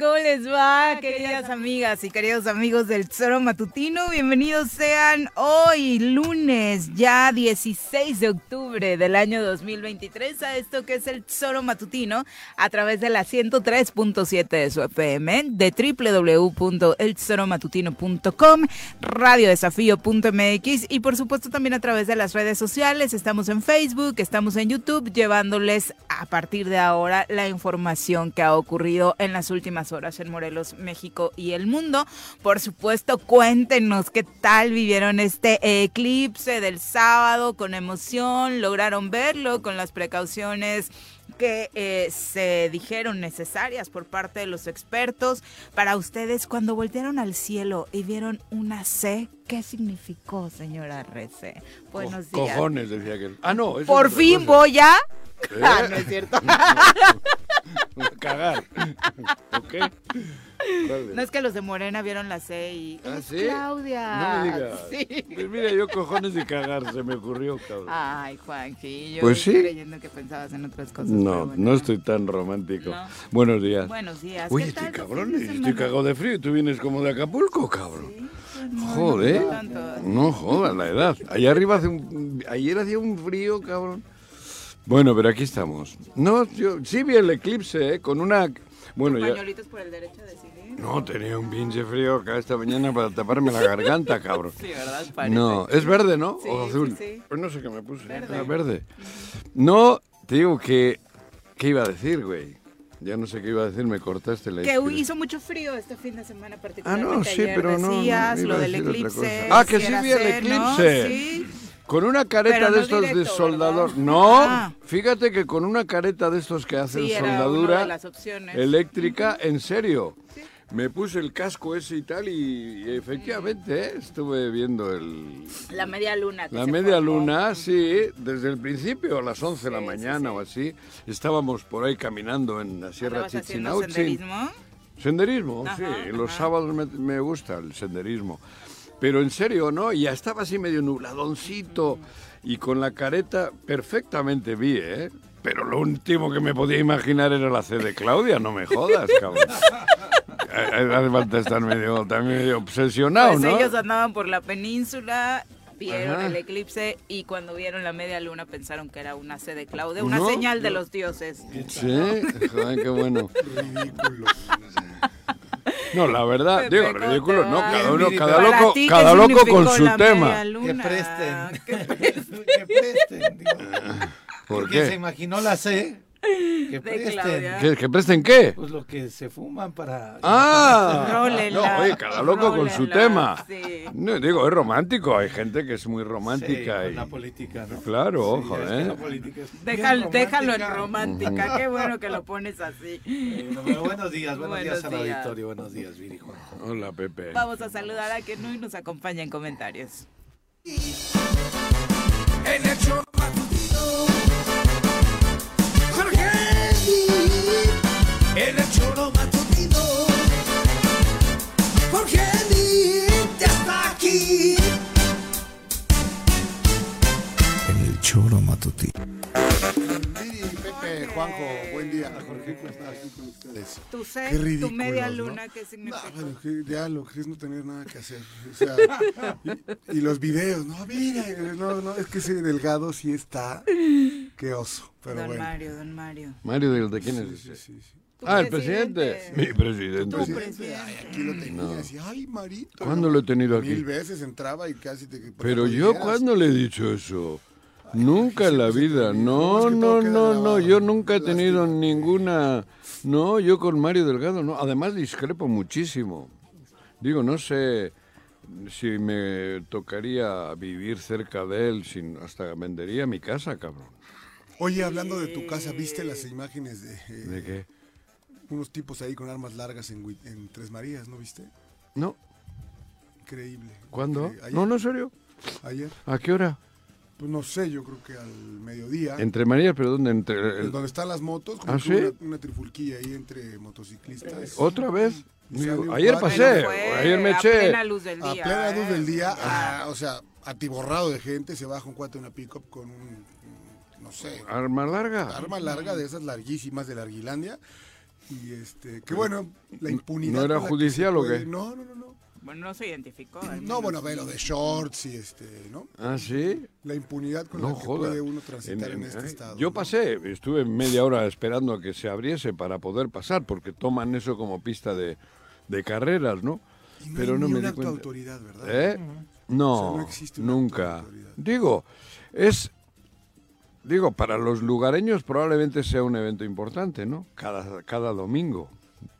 ¿Cómo les va, queridas amigas y queridos amigos del Tesoro Matutino? Bienvenidos sean hoy, lunes, ya 16 de octubre del año 2023, a esto que es el Tesoro Matutino a través de la 103.7 de su FM, de www.eltesoromatutino.com, radiodesafío.mx y por supuesto también a través de las redes sociales. Estamos en Facebook, estamos en YouTube, llevándoles a partir de ahora la información que ha ocurrido en las últimas horas en Morelos, México y el mundo. Por supuesto, cuéntenos qué tal vivieron este eclipse del sábado con emoción, lograron verlo con las precauciones que eh, se dijeron necesarias por parte de los expertos. Para ustedes, cuando voltearon al cielo y vieron una C, ¿qué significó, señora Rece? Buenos días. Cojones, decía que. Ah, no. Por fin voy a. Ah, no es cierto. Cagar. ¿Ok? No es que los de Morena vieron la C y. ¿Ah, sí? Claudia. No me digas. Sí. Pues mira, yo cojones de cagar, se me ocurrió, cabrón. Ay, Juanji, Pues sí. creyendo que pensabas en otras cosas. No, bueno. no estoy tan romántico. No. Buenos días. Buenos días. Oye, ¿Qué estoy cabrón, de estoy cagado de frío y tú vienes como de Acapulco, cabrón. Sí, pues no, Joder. no jodas la edad. Allá arriba hace un... Ayer hacía un frío, cabrón. Bueno, pero aquí estamos. No, yo sí vi el eclipse, ¿eh? Con una... Bueno, ya... Pañuelitos por el derecho a decidir. No, tenía un pinche frío acá esta mañana para taparme la garganta, cabrón. Sí, ¿verdad? Parece. No, es verde, ¿no? Sí, o sí, azul. sí. Pues no sé qué me puse. Verde. Era verde. No, te digo que... ¿Qué iba a decir, güey? Ya no sé qué iba a decir, me cortaste la Que hizo mucho frío este fin de semana Ah, particularmente. no, sí, Ayer pero no, lo del eclipse. Ah, que sí vi el ser, ¿no? eclipse. Sí. Con una careta Pero de no estos de directo, soldador. ¿verdad? No, Ah. fíjate que con una careta de estos que hacen Sí, era una soldadura de las opciones. eléctrica, en serio. Me puse el casco ese y tal y, y efectivamente ¿eh? estuve viendo el, La media luna. la media formó. luna, sí, desde el principio a las 11 de la sí, mañana sí. o así. Estábamos por ahí caminando en la Sierra ¿Andabas haciendo Chichinautzin. senderismo? Senderismo, Ajá, sí. Los sábados me, me gusta el senderismo. Pero en serio, ¿no? Ya estaba así medio nubladoncito y con la careta perfectamente vi, ¿eh? Pero lo último que me podía imaginar era la C de Claudia, no me jodas, cabrón. Eh, Hace falta estar medio, también medio obsesionado, Pues ¿no? ellos andaban por la península, vieron Ajá. el eclipse y cuando vieron la media luna pensaron que era una C de Claudia, una No, señal de los dioses. Sí, joder, qué bueno. No, la verdad, Pepe, digo, ridículo, no, cada uno, cada loco, ti, ¿qué cada loco con su tema. Que presten. Que presten. que presten. Digo, ¿Por que se imaginó la C. Que presten. ¿Que, que presten qué? Pues lo que se fuman para. ¡Ah! No, oye, cada loco con su tema. sí. No, digo, es romántico. Hay gente que es muy Sí, romántica. con y... la política, ¿no? Claro, Sí, ojo, es que ¿eh? la política es bien Déjalo, déjalo en romántica. Qué bueno que lo pones así. Pero buenos días, buenos, Buenos días al días. auditorio, buenos días, Viri Juanjo. Hola, Pepe. Vamos a saludar a quien hoy nos acompaña en comentarios. En el show matutino. Jorge En el show matutino. Jorge ya está aquí. El choro matutino. Pepe, Juanjo, buen día. Jorge, ¿cómo estás? Aquí con ustedes. Tu Qué C, tu media ¿no? luna, ¿qué No, significa? bueno, que ya lo que es no tener nada que hacer. O sea, y, y los videos, no, mira, no, no, es que ese delgado sí está. Qué oso, pero don bueno. Mario, don Mario. Mario, ¿de, de quién es Sí, ese? sí, sí. Ah, el presidente. Mi presidente. Tu presidente. ay, aquí lo tenía, así, ay, Marito. ¿Cuándo ¿no? lo he tenido aquí? Mil veces entraba y casi te... Pero yo. ¿cuándo le he dicho eso? Nunca en la te vida. No, no, no, no. Yo nunca he tenido ninguna. No, yo con Mario Delgado no. Además, discrepo muchísimo. Digo, no sé si me tocaría vivir cerca de él, sin, hasta vendería mi casa, cabrón. Oye, hablando de tu casa, ¿viste las imágenes de, eh, ¿De qué? unos tipos ahí con armas largas en, Tres Marías, ¿no viste? No. Increíble. ¿Cuándo? Increíble. No, no, en serio. Ayer. ¿A qué hora? Pues no sé, yo creo que al mediodía. Entre María, pero ¿dónde? Entre, en el- donde están las motos, como ¿Ah, sí? una, una trifulquilla ahí entre motociclistas. ¿Otra vez? Ayer pasé, fue ayer me a eché. plena luz del A día. plena luz ¿eh? del día, Ah. ah, o sea, atiborrado de gente, se baja un cuate de una pickup con un, no sé, ¿Arma larga? arma larga de esas larguísimas de Larguilandia. Y este, que bueno, la impunidad. ¿No era judicial o qué? No, no, no, no. Bueno, no se identificó. al No, menos. bueno, ve lo de shorts y este, ¿no? ¿Ah, sí? La impunidad con No la que joda. puede uno transitar en, En- este eh, estado. Yo ¿no? pasé, estuve media hora esperando a que se abriese para poder pasar, porque toman eso como pista de, de carreras, ¿no? Y no Pero hay no ni me una di cuenta. autoridad, ¿verdad? ¿Eh? No, O sea, no existe nunca. autoridad. Digo, es... Digo, para los lugareños probablemente sea un evento importante, ¿no? Cada, cada domingo.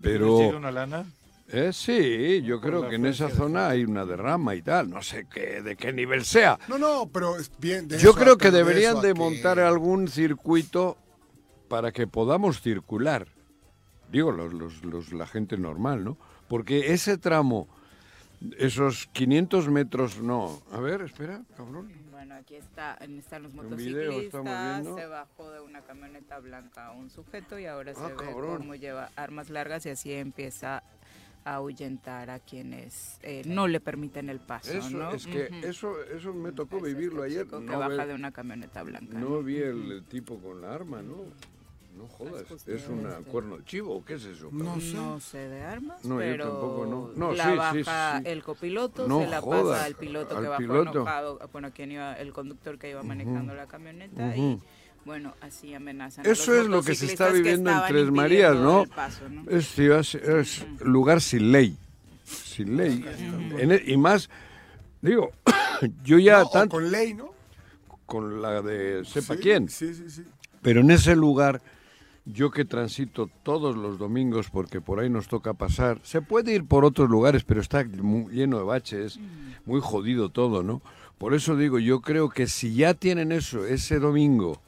¿Les llega Pero... una lana? Eh, sí, yo creo que en esa zona hay una derrama y tal. No sé qué, de qué nivel sea. No, no, pero es bien. de Yo eso a- creo que de deberían a de que- montar algún circuito para que podamos circular. Digo, los, los- los- la gente normal, ¿no? Porque ese tramo, esos 500 metros, no. A ver, espera, cabrón. Bueno, aquí está, están los motociclistas, se bajó de una camioneta blanca un sujeto y ahora se Ah, ve cabrón. cómo lleva armas largas y así empieza a ahuyentar a quienes eh, no le permiten el paso, Eso, ¿no? es que eso, eso me tocó Es vivirlo ayer. chico que No, baja ve- de una camioneta blanca. no vi el, el tipo con la arma, ¿no? No jodas, ¿es una este. cuerno de chivo o qué es eso? No sé. No sé de armas, No, yo pero tampoco, no. No, la sí, baja sí. el copiloto, No se la jodas, pasa al piloto al que bajó piloto. enojado, bueno, quien iba, el conductor que iba manejando la camioneta y. bueno, así amenazan. a Eso los es lo que se está viviendo en Tres Marías, ¿no? el paso, ¿no? Es, ciudad- es lugar sin ley. Sin ley. En e- y más, digo, yo ya No, o tanto con ley, ¿no? con la de sepa Sí, quién, Sí, sí, sí. pero en ese lugar, yo que transito todos los domingos porque por ahí nos toca pasar, se puede ir por otros lugares, pero está mu- lleno de baches, muy jodido todo, ¿no? Por eso digo, yo creo que si ya tienen eso, ese domingo,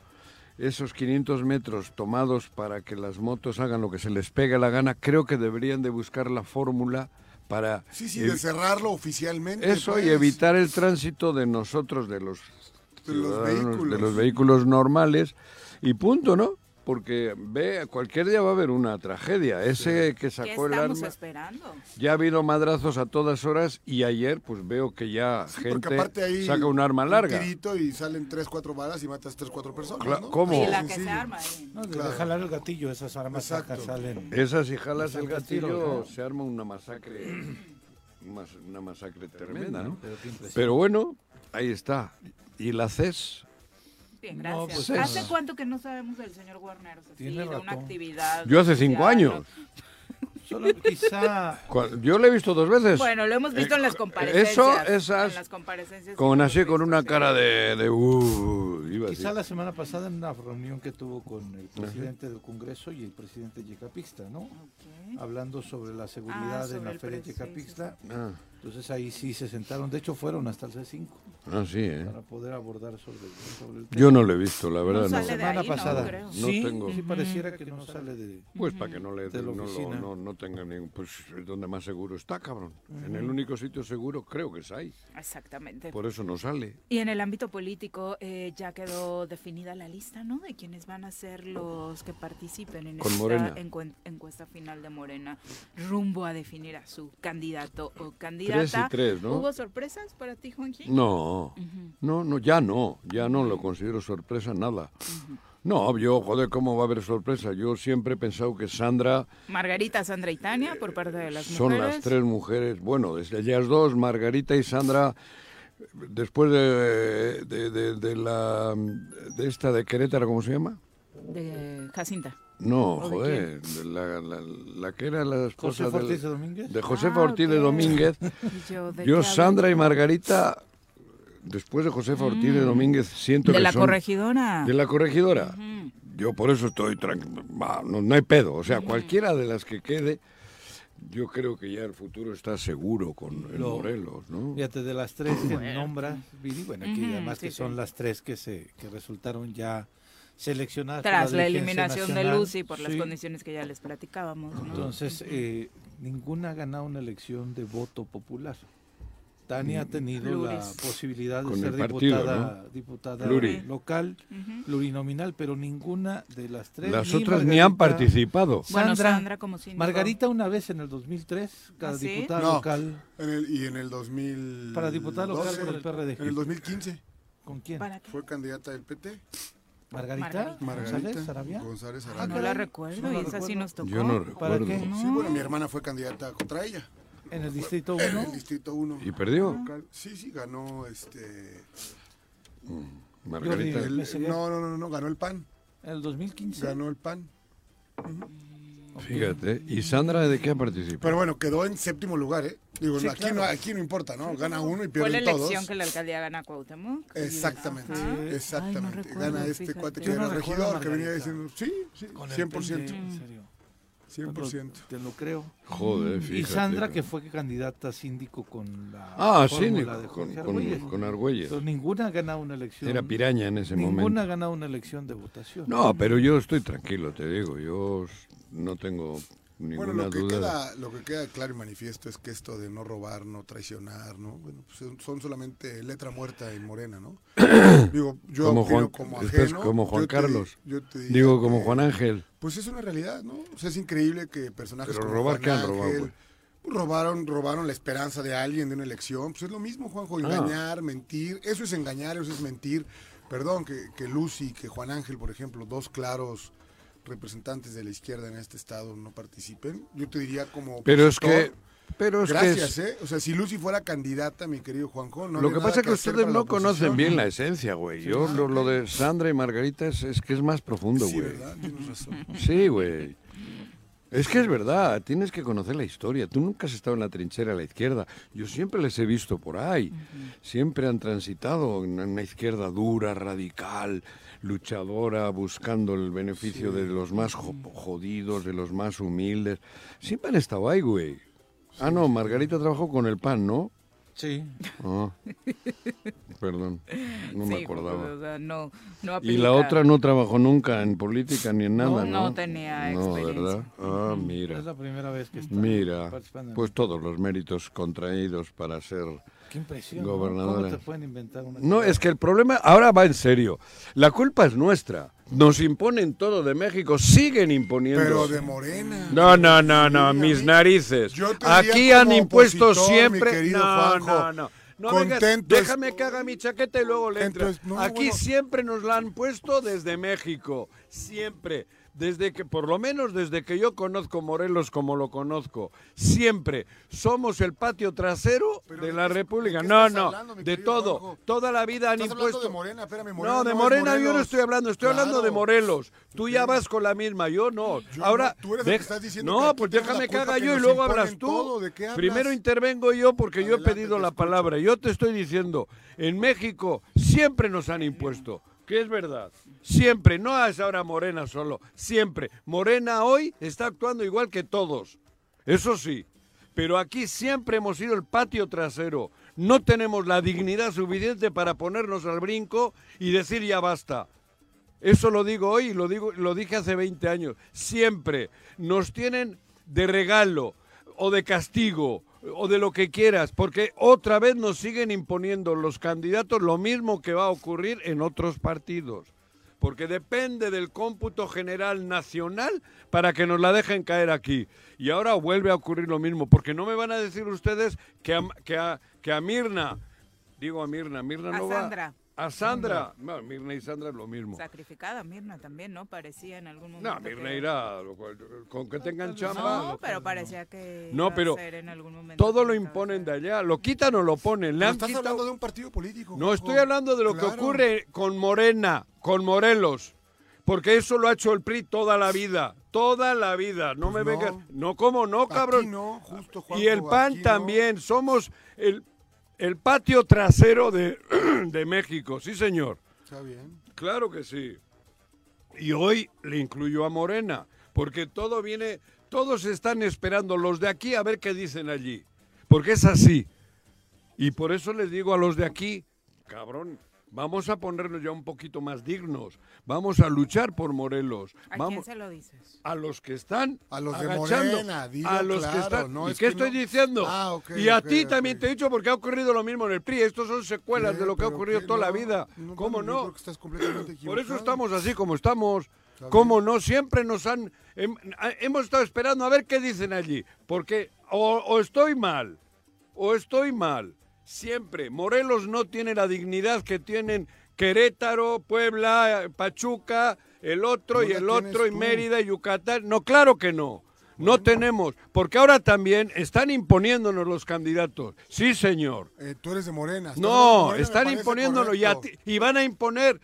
esos 500 metros tomados para que las motos hagan lo que se les pegue la gana, creo que deberían de buscar la fórmula para Sí, sí, de cerrarlo oficialmente. Eso y pues. evitar el tránsito de nosotros, de los, De los vehículos. de los vehículos normales, y punto, ¿no? Porque ve, cualquier día va a haber una tragedia. Ese que ¿Qué sacó el estamos arma, esperando? ya ha habido madrazos a todas horas y ayer pues veo que ya Sí, gente aparte ahí saca un arma larga. tirito y salen tres, cuatro balas y matas tres, cuatro personas, Cla- ¿no? ¿cómo? Y la que se arma ahí. No, Claro. jalar el gatillo, esas armas sacas salen. Esas si jalas el gatillo se arma una masacre, mas- una masacre tremenda, ¿no? Pero. Pero bueno, ahí está. ¿Y la CES? Bien, No, gracias. pues, ¿Hace es- cuánto que no sabemos del señor Guarneros? Así, Tiene de una actividad. Yo hace cinco años. ¿no? Solo quizá Yo lo he visto dos veces. Bueno, lo hemos visto Eh, en las comparecencias. Eso, esas, en las comparecencias con así, con una sí. cara de, de uh, iba Quizá decir. la semana pasada en una reunión que tuvo con el presidente del Congreso y el presidente Yecapixtla, ¿no? Hablando sobre la seguridad Ah, en sobre la el feria pre- sí, Yecapixtla. Ah, Entonces ahí sí se sentaron. De hecho, fueron hasta el C5 ah, sí, ¿eh? para poder abordar sobre, sobre el tema. Yo no lo he visto, la No verdad. sale No. de semana ahí, no, pasada. creo. No sí, tengo. sí pareciera que no sale de... Pues para que no le De la no, oficina. no, no tenga ningún. Pues es donde más seguro está, cabrón. En el único sitio seguro creo que es ahí. Exactamente. Por eso no sale. Y en el ámbito político eh, ya quedó definida la lista, ¿no? De quienes van a ser los que participen en Con esta encuesta final de Morena, rumbo a definir a su candidato o Tres candidata. y tres, ¿no? ¿Hubo sorpresas para ti, Juanji? No, no, no, ya no, ya no lo considero sorpresa nada. No, yo, joder, ¿cómo va a haber sorpresa? Yo siempre he pensado que Sandra Margarita, Sandra y Tania, por parte de las son mujeres. las tres mujeres, bueno, desde ellas dos, Margarita y Sandra, después de, de, de- de la, de esta de Querétaro, ¿cómo se llama? De Jacinta. No, ¿O de joder, de la, la, la que era la esposa José del- Ortiz de Domínguez. de Josefa Ah, Ortiz de. Domínguez. Yo, ¿de Yo, qué Sandra y? Margarita, después de Josefa Ortiz de Domínguez, siento Mm. De que la son- corregidora. de la corregidora. Yo por eso estoy tranquilo. No, no hay pedo. O sea, cualquiera de las que quede, yo creo que ya el futuro está seguro con el Lo- Morelos, ¿no? Fíjate, de las tres que nombras, Viri, bueno, aquí Ujú, además que sí, son sí. las tres que se que resultaron ya seleccionadas. por Tras la dirigencia eliminación de nacional. Lucy por las Sí. condiciones que ya les platicábamos. ¿no? Entonces, eh, ninguna ha ganado una elección de voto popular. Tania ha tenido la Pluris. posibilidad de Con ser partido, diputada, diputada Pluri. local, plurinominal, pero ninguna de las tres. Las ni otras ni han Margarita- participado. Bueno, Sandra, Sandra como síndico. Margarita una vez en el 2003, cada ¿Ah, sí? diputada No. local. En el, y en el 2000. Para diputada local por el PRD. En el 2015 ¿Con quién? ¿Para qué? fue candidata del PT. ¿Margarita? Margarita. ¿González Sarabia? González Ah, Arabia. no la recuerdo, no y esa sí nos tocó. Yo no ¿Para recuerdo. Sí, bueno, mi hermana fue candidata contra ella. En el distrito En 1. el distrito 1. ¿Y perdió? Sí, sí, ganó este. Margarita. El- no, no, no, no, ganó el PAN. En el 2015. Ganó el PAN. Fíjate. ¿Y Sandra de qué ha participado? Pero bueno, quedó en séptimo lugar, ¿eh? Digo, Sí, aquí, claro. no, aquí no importa, ¿no? Gana uno y Fue la elección todos. que la alcaldía gana a Cuauhtémoc. Exactamente. Ay, exactamente. no recuerdo, Gana este fíjate. cuate que Yo era no regidor, que venía Margarita. diciendo, sí, sí, Con el 100%. PT, en serio. 100%. Te lo creo. Joder, fíjate. Y Sandra, que fue candidata a síndico con la. Ah, síndico, de con, Jorge con, Argüelles. con Argüelles. Pero ninguna ha ganado una elección. Era piraña en ese Ninguna momento. ha ganado una elección de votación. No, pero yo estoy tranquilo, te digo. Yo no tengo ninguna Bueno, lo que, duda. queda, lo que queda claro y manifiesto es que esto de no robar, no traicionar, ¿no? Bueno, pues son- solamente letra muerta en Morena, ¿no? Digo, yo como Juan, como ajeno. como Juan yo te- Carlos. yo te diría Digo, como que, Juan Ángel. Pues es una realidad, ¿no? O sea, es increíble que personajes Pero como robar, Juan ¿qué han robado, Ángel, robaron, robaron la esperanza de alguien de una elección. Pues es lo mismo, Juanjo, Ah. engañar, mentir. Eso es engañar, eso es mentir. Perdón, que, que Lucy, que Juan Ángel, por ejemplo, dos claros representantes de la izquierda en este estado no participen. Yo te diría como Pero es que. Pero es Gracias, que. es- ¿eh? O sea, si Lucy fuera candidata, mi querido Juanjo, no lo que pasa es que ustedes no conocen bien la esencia, güey. Yo lo, lo de Sandra y Margarita es, es que es más profundo, Sí, güey. ¿verdad? Tienes razón. Sí, güey. Es que es verdad, tienes que conocer la historia. Tú nunca has estado en la trinchera a la izquierda. Yo siempre les he visto por ahí. Siempre han transitado en una izquierda dura, radical, luchadora, buscando el beneficio de los más jo- jodidos, de los más humildes. Siempre han estado ahí, güey. Ah, no, Margarita trabajó con el PAN, ¿no? Sí. Ah, perdón, no me Sí, acordaba. o sea, no, no Y la otra no trabajó nunca en política ni en nada, ¿no? no tenía No, experiencia. ¿verdad? Ah, mira. Es la primera vez que está Mira, participando en- pues todos los méritos contraídos para ser... Qué impresión. ¿no? gobernadora. ¿Cómo te pueden inventar una No, es que el problema ahora va en serio. La culpa es nuestra. Nos imponen todo de México, siguen imponiendo. Pero de Morena. No, no, no, no, mis narices. Yo te diría Aquí han impuesto opositor, mi siempre. querido No, Juanjo, no, no. No vengas, déjame que haga mi chaqueta y luego le entro. Entonces, no, Aquí bueno. siempre nos la han puesto desde México. Siempre. Desde que, por lo menos desde que yo conozco Morelos como lo conozco, siempre somos el patio trasero Pero de ¿de la qué- República. de No, no, hablando, de todo. Toda la vida han impuesto. de Morena, espérame, Morena no, de no Morena yo no estoy hablando, estoy hablando de. Morelos. Tú ya vas con la misma, yo no. Yo Ahora, tú eres el que estás diciendo no, que pues déjame que haga yo y luego hablas tú. todo, ¿de qué hablas? Primero intervengo yo porque yo he pedido la palabra. Yo te estoy diciendo, en México siempre nos han impuesto, que es verdad. Siempre, no es ahora Morena solo, siempre. Morena hoy está actuando igual que todos. Eso sí. Pero aquí siempre hemos sido el patio trasero. No tenemos la dignidad suficiente para ponernos al brinco y decir ya basta. Eso lo digo hoy y lo, digo, lo dije hace 20 años. Siempre nos tienen de regalo o de castigo o de lo que quieras, porque otra vez nos siguen imponiendo los candidatos lo mismo que va a ocurrir en otros partidos. Porque depende del cómputo general nacional para que nos la dejen caer aquí. Y ahora vuelve a ocurrir lo mismo, porque no me van a decir ustedes que a, que a, que a Mirna, digo a Mirna, Mirna A no Sandra. va... A Sandra. No, Mirna y Sandra es lo mismo. Sacrificada Mirna también, ¿no? Parecía en algún momento. No, Mirna que- irá, lo cual- con que tengan chamba. No, pero parecía que No, iba a pero ser en algún momento todo lo imponen de allá. Lo quitan o lo ponen. Le Pero han estás quitado- hablando de un partido político. No, Juanjo. estoy hablando de lo que ocurre con Morena, con Morelos. Porque eso lo ha hecho el PRI toda la vida. Toda la vida. No Pues me no. vengas. No, ¿cómo no, Aquí cabrón? no, justo, y el Juanjo, PAN aquí no. también. Somos el, el patio trasero de, de México. Sí, señor. Está bien. Claro que sí. Y hoy le incluyo a Morena, porque todo viene, todos están esperando los de aquí a ver qué dicen allí, porque es así. Y por eso les digo a los de aquí, cabrón, vamos a ponernos ya un poquito más dignos, vamos a luchar por Morelos, ¿A quién se lo dices? a los que están A los de agachando, Morena, dilo a los claro, que están. no ¿Y es qué que estoy no- diciendo? Ah, y a ti también te he dicho porque ha ocurrido lo mismo en el PRI. Estos son secuelas de lo que ha ¿Pero ocurrido toda la vida. no, ¿Cómo no? creo que estás completamente Por eso estamos así como estamos. ¿Cómo no? Siempre nos han... hem- hemos estado esperando a ver qué dicen allí. Porque o, o estoy mal, o estoy mal. Siempre. Morelos no tiene la dignidad que tienen Querétaro, Puebla, Pachuca, el otro y el otro, y. Mérida y Yucatán. No, claro que no. No tenemos. Porque ahora también están imponiéndonos los candidatos. Sí, señor. Eh, tú eres de Morena. No, Morena, están y, a ti- y van a imponer.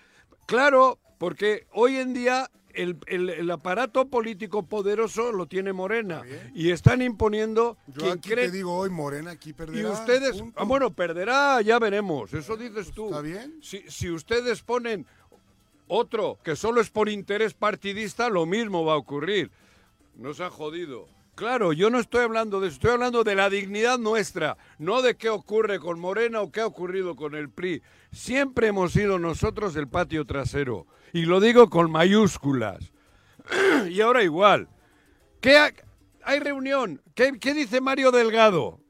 Claro, porque hoy en día el, el- el aparato político poderoso lo tiene Morena y están imponiendo Yo quien aquí cree. te digo hoy, Morena aquí y perderá. ustedes, punto. ah, bueno, perderá, ya veremos, eso dices tú. ¿Está bien? Si, si ustedes ponen otro que solo es por interés partidista, lo mismo va a ocurrir. Nos ha jodido. Claro, yo no estoy hablando de eso, estoy hablando de la dignidad nuestra, no de qué ocurre con Morena o qué ha ocurrido con el PRI. Siempre hemos sido nosotros el patio trasero, y lo digo con mayúsculas. y ahora igual. ¿Qué ha- hay reunión? ¿Qué, qué dice Mario Delgado?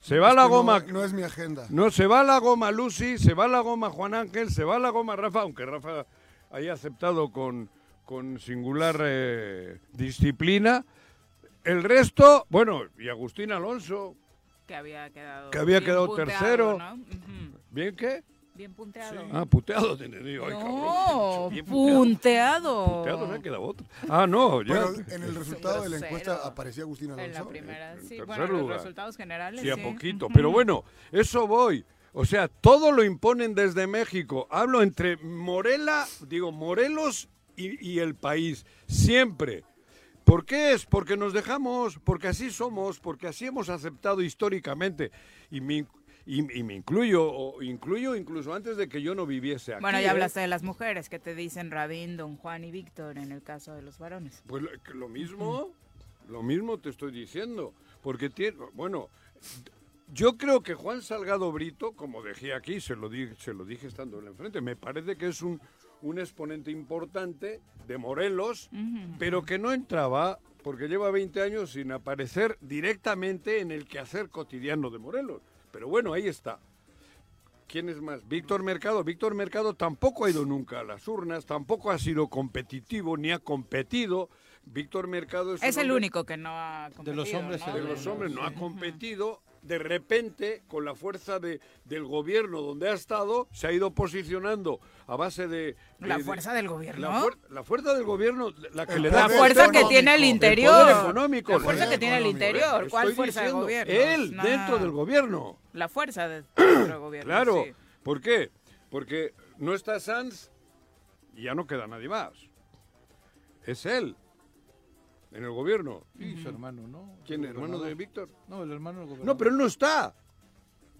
Se va Es la no- goma. No, es mi agenda. No, se va la goma Lucy, se va la goma Juan Ángel, se va la goma Rafa, aunque Rafa haya aceptado con, con singular eh, disciplina. El resto, bueno, y Agustín Alonso, Que había quedado. Que había quedado tercero. ¿bien qué? Bien punteado. Ah, puteado te ay, no, cabrón. bien puteado. punteado. Puteado se ha quedado otro. Ah, no, ya. Pero en el resultado de la encuesta aparecía Agustín Alonso. En la primera, En sí. tercer Bueno, los lugar. resultados generales. Sí, a sí. poquito. Pero bueno, eso voy. O sea, todo lo imponen desde México. Hablo entre Morela, digo, Morelos y, y el país. Siempre. ¿Por qué es? Porque nos dejamos, porque así somos, porque así hemos aceptado históricamente. Y me, in- y, y me incluyo, o incluyo incluso antes de que yo no viviese aquí. Bueno, ¿eh? ya hablaste de las mujeres, que te dicen Rabín, Don Juan y Víctor en el caso de los varones. Pues lo, mismo, lo mismo te estoy diciendo, porque tiene, bueno, yo creo que Juan Salgado Brito, como dejé aquí, se lo dije, se lo dije estando enfrente, me parece que es un, un exponente importante de Morelos, pero que no entraba porque lleva 20 años sin aparecer directamente en el quehacer cotidiano de Morelos. Pero bueno, ahí está. ¿Quién es más? Víctor Mercado. Víctor Mercado tampoco ha ido nunca a las urnas, tampoco ha sido competitivo ni ha competido. Víctor Mercado es, Es el único que no ha competido, los hombres, ¿no? de los hombres no ha competido de repente, con la fuerza de, del gobierno donde ha estado, se ha ido posicionando a base de... de- La fuerza del gobierno. La, fuer- la fuerza del gobierno, la que El le da La fuerza que tiene el interior. económico. La fuerza que tiene el interior. ¿Cuál fuerza de diciendo, gobierno? Él, dentro del gobierno. La fuerza de- dentro del gobierno. Claro. sí. ¿Por qué? Porque no está Sanz y ya no queda nadie más. Es él. En el gobierno. Y su hermano, ¿no? ¿Quién? El ¿Hermano de. Víctor? No, el hermano del gobernador. No, pero él no está.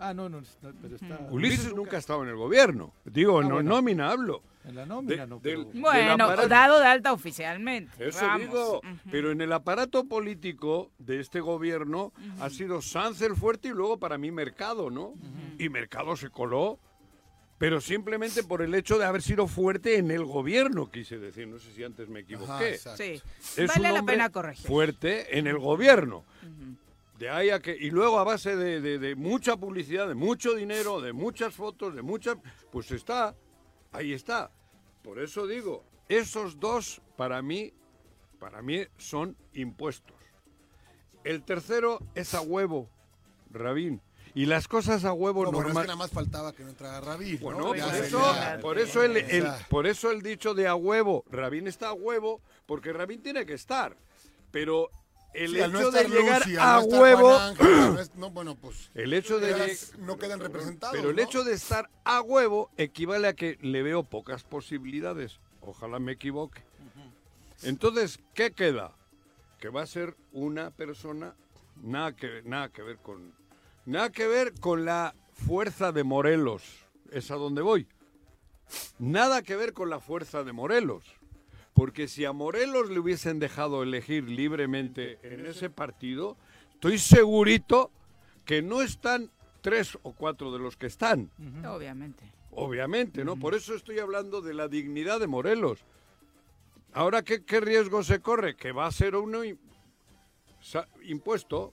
Ah, no, no, no, pero está... Ulises nunca ha estado en el gobierno. Digo, Ah, no, bueno. nómina hablo. En la nómina, de- no, del- pero... del Bueno, aparato- dado de alta oficialmente. Eso Vamos. digo, Ujú. pero en el aparato político de este gobierno ha sido Sanz el fuerte y luego para mí Mercado, ¿no? Y Mercado se coló, pero simplemente por el hecho de haber sido fuerte en el gobierno, quise decir, no sé si antes me equivoqué. Sí. Es vale un la pena corregir. fuerte en el gobierno. De ahí a que, y luego a base de, de- de mucha publicidad, de mucho dinero, de muchas fotos, de muchas, pues está, ahí está. Por eso digo, esos dos para mí, para mí son impuestos. El tercero es a huevo, Rabín. Y las cosas a huevo No, bueno, es normal. que nada más faltaba que no entrara Rabí. Bueno, ¿no? por eso, sería- por eso el, por eso el dicho de a huevo. Rabín está a huevo porque Rabín tiene que estar. Pero el sí, al no hecho de llegar Lucy, a no huevo, Ángel, no bueno, pues el hecho de no quedan representados. pero el hecho de estar a huevo equivale a que le veo pocas posibilidades. Ojalá me equivoque. Entonces, ¿qué queda? Que va a ser una persona nada que nada que ver con nada que ver con la fuerza de Morelos. Es a donde voy. Nada que ver con la fuerza de Morelos. Porque si a Morelos le hubiesen dejado elegir libremente en ese partido, estoy segurito que no están tres o cuatro de los que están. Obviamente. Obviamente, ¿no? Por eso estoy hablando de la dignidad de Morelos. Ahora, ¿qué, qué riesgo se corre? Que va a ser uno impuesto,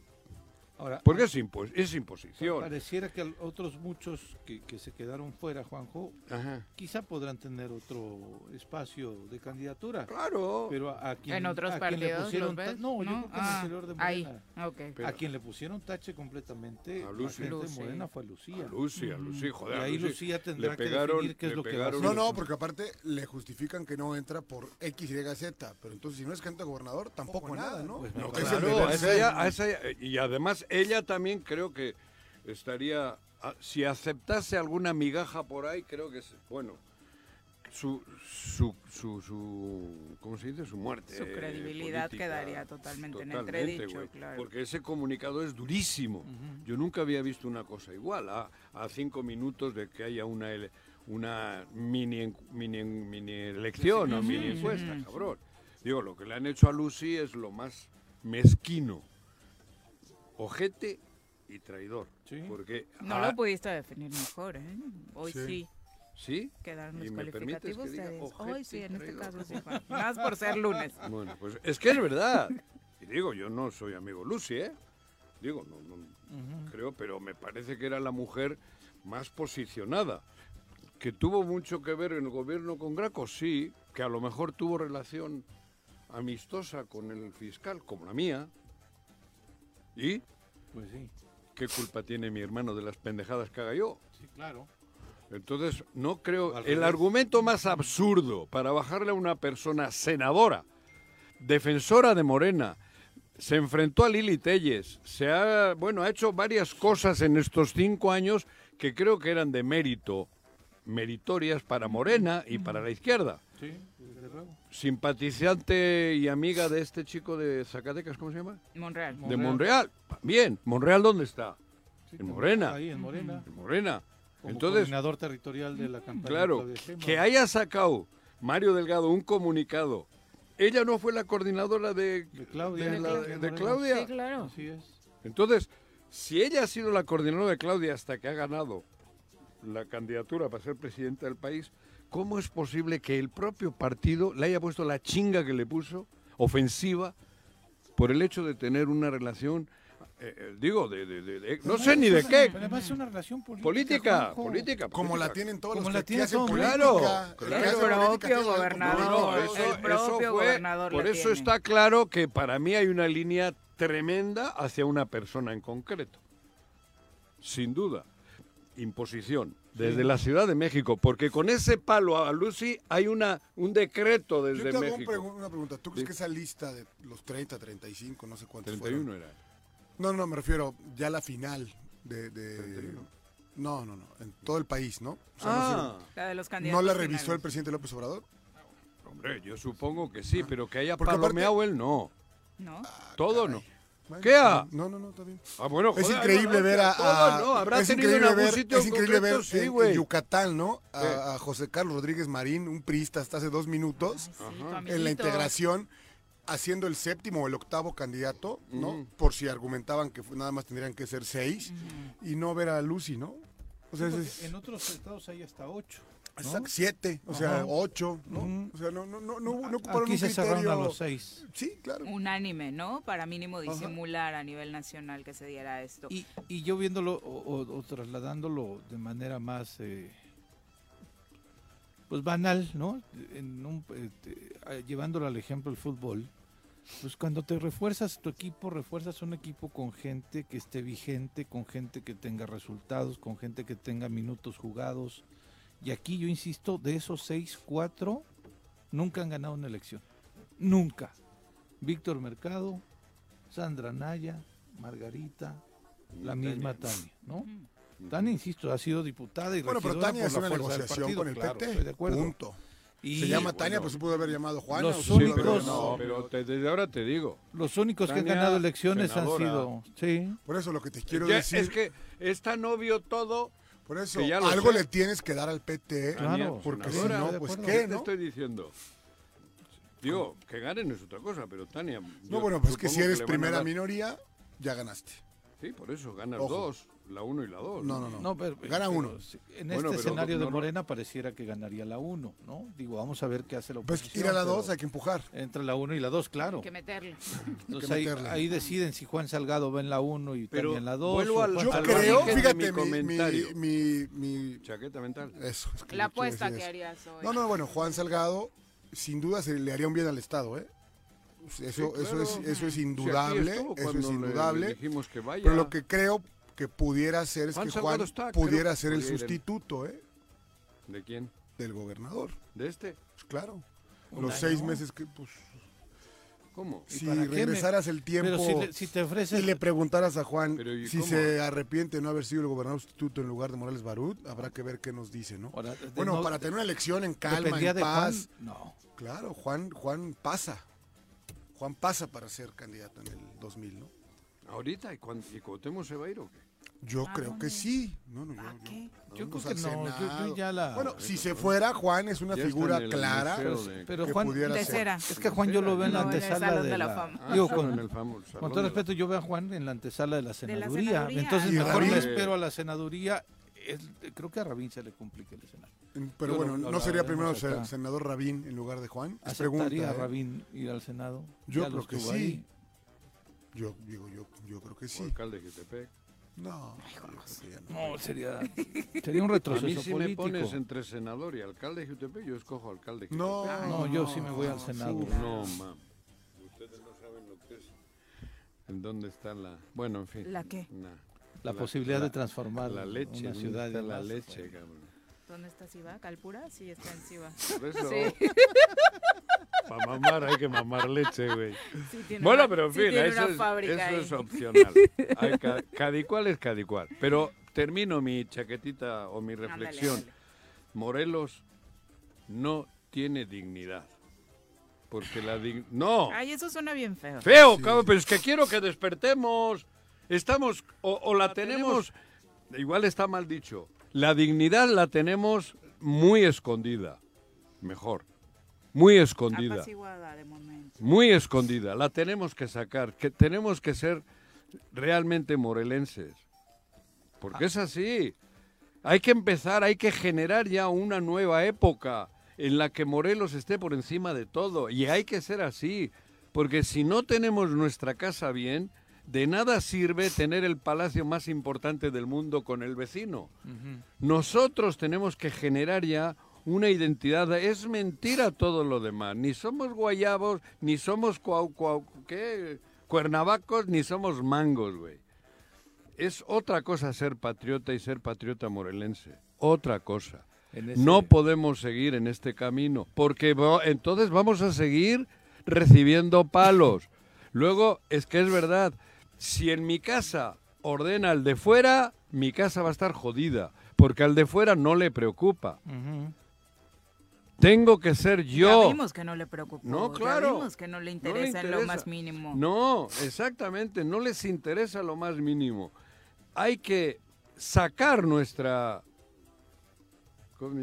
Ahora, porque es, impu- es imposición. pareciera que al- otros muchos que, que se quedaron fuera, Juanjo, Ajá. quizá podrán tener otro espacio de candidatura. Claro. Pero a, a quien, ¿En otros a quien le partidos pusieron ves? No, yo creo que en el Ah, de ahí. Morena. Ok. Pero- a quien le pusieron tache completamente A la Lucy. gente Lucy. de Morena fue a Lucía. A Lucy, a Lucy, joder. Y ahí Lucía tendrá le que pegaron- definir qué es le lo que va a pegaron- No, no, porque aparte le justifican que no entra por X, Y, Z. Pero entonces, si no es candidato a gobernador, tampoco nada, ¿no? Pues No, es el Claro, deber a esa ser. ya- a esa ya- y además ella también creo que estaría, a- si aceptase alguna migaja por ahí, creo que es, bueno, su, su, su, su ¿cómo se dice? Su muerte. Su credibilidad quedaría totalmente en entredicho, güey, claro. Porque ese comunicado es durísimo. Yo nunca había visto una cosa igual. A, a cinco minutos de que haya una, una mini, mini, mini elección o mini encuesta, cabrón. Digo, lo que le han hecho a Lucy es lo más mezquino. Ojete y traidor. Sí. Porque No a- lo pudiste definir mejor, ¿eh? Hoy sí, Sí. ¿Sí? quedaron los ¿Y me permites que calificativos ojete Hoy sí, en este caso sí, Juan. Más por ser lunes. Bueno, pues es que es verdad. Y digo, yo no soy amigo Lucy, ¿eh? Digo, no, no creo, pero me parece que era la mujer más posicionada. Que tuvo mucho que ver en el gobierno con Graco, sí, que a lo mejor tuvo relación amistosa con el fiscal, como la mía. ¿Y Pues sí, qué culpa tiene mi hermano de las pendejadas que haga yo? sí, claro. Entonces, no creo. El argumento más absurdo para bajarle a una persona senadora, defensora de Morena, se enfrentó a Lili Telles, se ha, bueno, ha hecho varias cosas en estos cinco años que creo que eran de mérito, meritorias para Morena y para la izquierda. Sí, desde luego. Simpatizante y amiga de este chico de Zacatecas, ¿cómo se llama? Monreal. De Monreal. Bien, ¿Monreal dónde está? Sí, En Morena. Ahí en Morena. En Morena. Como Entonces, coordinador territorial de la campaña. Claro, que haya sacado Mario Delgado un comunicado. Ella no fue la coordinadora de, De Claudia. de, la- de de Morena. Claudia. Sí, claro. Así es. Entonces, si ella ha sido la coordinadora de Claudia hasta que ha ganado la candidatura para ser presidenta del país, ¿cómo es posible que el propio partido le haya puesto la chinga que le puso, ofensiva, por el hecho de tener una relación, eh, eh, digo, de, de- de- de- no sé ni de qué, Pero además es una relación política. política, Juanjo. política. Como la tienen todos Como los la que tiene hacen todo el política. mundo. El que Claro. El propio gobernador. No, el eso, propio eso fue- gobernador por eso tiene. está claro que para mí hay una línea tremenda hacia una persona en concreto. sin duda. Imposición, desde la Ciudad de México, porque con ese palo a Lucy hay una un decreto Yo desde te hago un México. pregu- una pregunta. ¿Tú crees que esa lista de los 30, 35, no sé cuántos 31 fueron? era. No, no, me refiero ya a la final de... de- No, no, no. En todo el país, ¿no? O sea, no Ah, sé- La de los ¿No, candidatos. la revisó el presidente López Obrador? hombre, yo supongo que sí, pero que haya Porque aparte- palomeado él no. ¿No? Todo no. ¿Qué ha? No, no, no, está bien. Ah, bueno, Es increíble no, ver a, a- no, habrá es tenido en increíble algún ver, sitio es en increíble concreto, ver sí, en-. Yucatán, ¿no? A, a José Carlos Rodríguez Marín, un priista hasta hace dos minutos, Sí, en la integración, haciendo el séptimo o el octavo candidato, ¿no? Ujú. Por si argumentaban que nada más tendrían que ser seis y no ver a Lucy, ¿no? O sea, es- En otros estados hay hasta ocho. ¿No? exacto, siete, o sea, Ajá. ocho, ¿no? O sea, no, no, no, no, no ocuparon Aquí un se cerraron a criterio. los seis. Sí, claro. Unánime, ¿no? Para mínimo disimular a nivel nacional que se diera esto. Y, y yo viéndolo o, o- o trasladándolo de manera más, eh, pues banal, ¿no? En un, eh, te- eh, llevándolo al ejemplo del fútbol, pues cuando te refuerzas tu equipo, refuerzas un equipo con gente que esté vigente, con gente que tenga resultados, con gente que tenga minutos jugados. Y aquí yo insisto, de esos seis, cuatro nunca han ganado una elección. Nunca. Víctor Mercado, Sandra Naya, Margarita, la misma Tania, ¿no? Tania, insisto, ha sido diputada y Bueno, pero Tania por es la una fuerza del negociación partido, con el claro, PT. estoy de acuerdo. Punto. Y Se llama Tania, bueno. pero se pudo haber llamado Juana. Los o únicos- llamado- No, pero te- desde ahora te digo. los únicos que han Tania, ganado elecciones senadora. han sido, sí, Por eso lo que te quiero Ya, decir, Es que es tan obvio todo. Por eso algo sé. le tienes que dar al PT, Claro, porque si no, pues qué, te ¿no? estoy diciendo? Digo, que ganen es otra cosa, pero Tania. No, bueno, pues que si eres primera dar- minoría, ya ganaste. Sí, por eso, ganas Ojo. dos, la uno y la dos. No, no, no. No, pero, Gana pero uno. sí, En Bueno, este pero escenario no, de no. Morena pareciera que ganaría la 1, ¿no? Digo, vamos a ver qué hace la Pues oposición. ir a la pero 2 hay que empujar. Entre la 1 y la 2, claro. Hay que meterle. Entonces que ahí, meterle. ahí deciden si Juan Salgado va en la 1 y Pero en la 2. vuelvo al- Yo creo, fíjate, mi mi, mi, mi, mi- Chaqueta mental. Eso. es que La apuesta que eso. harías hoy. No, no, bueno, Juan Salgado, sin duda se le haría un bien al Estado, ¿eh? Eso, Sí, eso, claro. es, eso es Sí, aquí indudable, estuvo eso es le- indudable. le que vaya. Pero lo que creo que pudiera ser es Juan que Juan está, creo pudiera que ser el sustituto, ¿eh? ¿De quién? Del gobernador. ¿De este? Pues claro. Los año. seis meses que, pues, ¿Cómo? si para qué me- regresaras el tiempo Pero si, le- si te ofreces... y le preguntaras a Juan Pero, ¿y si cómo? se arrepiente de no haber sido el gobernador sustituto en lugar de Morales Barut, habrá que ver qué nos dice, ¿no? Ahora, de- Bueno, no- para tener una elección en calma, en de paz. Juan, no. Claro, Juan, Juan pasa. Juan pasa para ser candidato en el 2000, ¿no? ¿Ahorita? ¿Y, cuándo- y Cuauhtémoc se va a ir o qué? Yo ¿A creo dónde? que sí. No, no, yo, ¿A yo- qué? Yo vamos creo que no, yo- yo Senado. ya la- Bueno, si se fuera, Juan es una Ya figura clara. Pero, de- pero Juan, pudiera De ser. cera. es que Juan yo lo veo en la antesala de, la. Fama. Ah, digo, con, todo respeto, yo veo a Juan en la antesala de la senaduría. Entonces ¿Y mejor me espero a la senaduría. Es- creo que a Rabín se le complica el escenario. Pero Yo bueno, ¿no sería primero el senador Rabín en lugar de Juan? Pregunta, ¿Aceptaría a ¿eh? Rabín ir al Senado? Yo Ya creo que sí. ahí. Yo digo, yo, yo creo que o sí. alcalde de Jutepec. No, no. No, sería, sería un A retroceso mí si me político. pones entre senador y alcalde de Jutepec, yo escojo alcalde de No, Jutepec. No, yo sí me voy al Senado. uf. No, mam. Ustedes no saben lo que es. ¿En dónde está la...? Bueno, en fin. ¿La qué? Nah. La posibilidad de transformar La leche. una ¿dónde ciudad está en la leche, cabrón. ¿Dónde está Siva? ¿Calpura? Sí, está en Siva. Por eso, Sí. para mamar hay que mamar leche, güey. Sí Bueno, una- pero en sí fin, eso, es, eso opcional. Hay ca- Cadicual es cadicual. Pero termino mi chaquetita o mi reflexión. ándale. Morelos no tiene dignidad. Porque la dig- No, Ay, eso suena bien feo. feo, cabrón, pero es que quiero que despertemos. Estamos, o, o la tenemos, igual está mal dicho, la dignidad la tenemos muy escondida. Mejor, muy escondida. Apaciguada de momento. muy escondida. La tenemos que sacar, que tenemos que ser realmente morelenses. Porque es así. Hay que empezar, hay que generar ya una nueva época en la que Morelos esté por encima de todo. Y hay que ser así. Porque si no tenemos nuestra casa bien, de nada sirve tener el palacio más importante del mundo con el vecino. Nosotros tenemos que generar ya una identidad. Es mentira todo lo demás. Ni somos guayabos, ni somos cuau, cuau- ¿qué? cuernavacos, ni somos mangos, güey. es otra cosa ser patriota y ser patriota morelense. Otra cosa. Ese- No podemos seguir en este camino, porque entonces vamos a seguir recibiendo palos. Luego, es que es verdad, si en mi casa ordena al de fuera, mi casa va a estar jodida, porque al de fuera no le preocupa. Tengo que ser yo. Ya vimos que no le preocupó. No, ya claro. vimos que no le No le interesa en lo interesa. más mínimo. No, exactamente, no les interesa lo más mínimo. Hay que sacar nuestra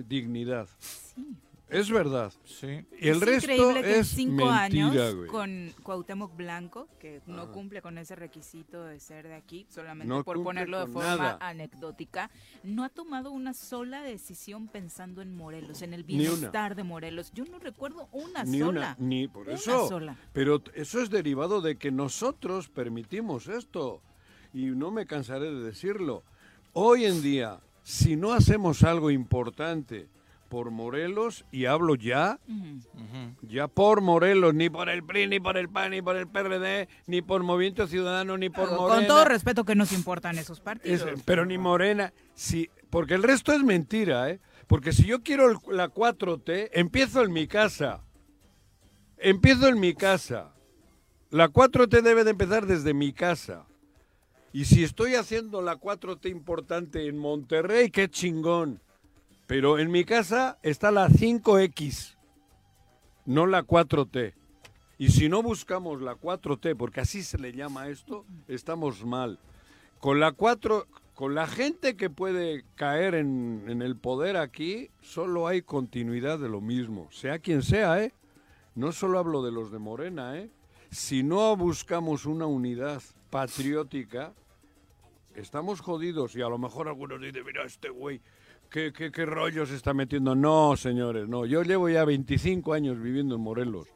dignidad. Sí. Es verdad. Sí. Y el es resto increíble que en es cinco mentira, años güey. con Cuauhtémoc Blanco, que no cumple con ese requisito de ser de aquí, solamente No por ponerlo de forma nada. anecdótica, no ha tomado una sola decisión pensando en Morelos, en el bienestar de Morelos. Yo no recuerdo una Ni sola. una, ni por Una eso. sola. Pero eso es derivado de que nosotros permitimos esto. Y no me cansaré de decirlo. Hoy en día, si no hacemos algo importante por Morelos, y hablo ya, ya por Morelos, ni por el PRI, ni por el PAN, ni por el PRD, ni por Movimiento Ciudadano, ni por Morena. Con todo respeto que nos importan esos Es- partidos. pero ni Morena, sí, porque el resto es mentira, ¿eh? Porque si yo quiero el- la 4T, empiezo en mi casa. Empiezo en mi casa. La 4T debe de empezar desde mi casa. Y si estoy haciendo la 4T importante en Monterrey, qué chingón. Pero en mi casa está la 5X, no la 4T. Y si no buscamos la 4T, porque así se le llama esto, estamos mal. Con la 4, con la gente que puede caer en, en el poder aquí, solo hay continuidad de lo mismo, sea quien sea, ¿eh? No solo hablo de los de Morena, ¿eh? Si no buscamos una unidad patriótica, estamos jodidos. Y a lo mejor algunos dicen, mira, este güey, ¿qué, qué, qué rollo se está metiendo? No, señores, no. Yo llevo ya 25 años viviendo en Morelos.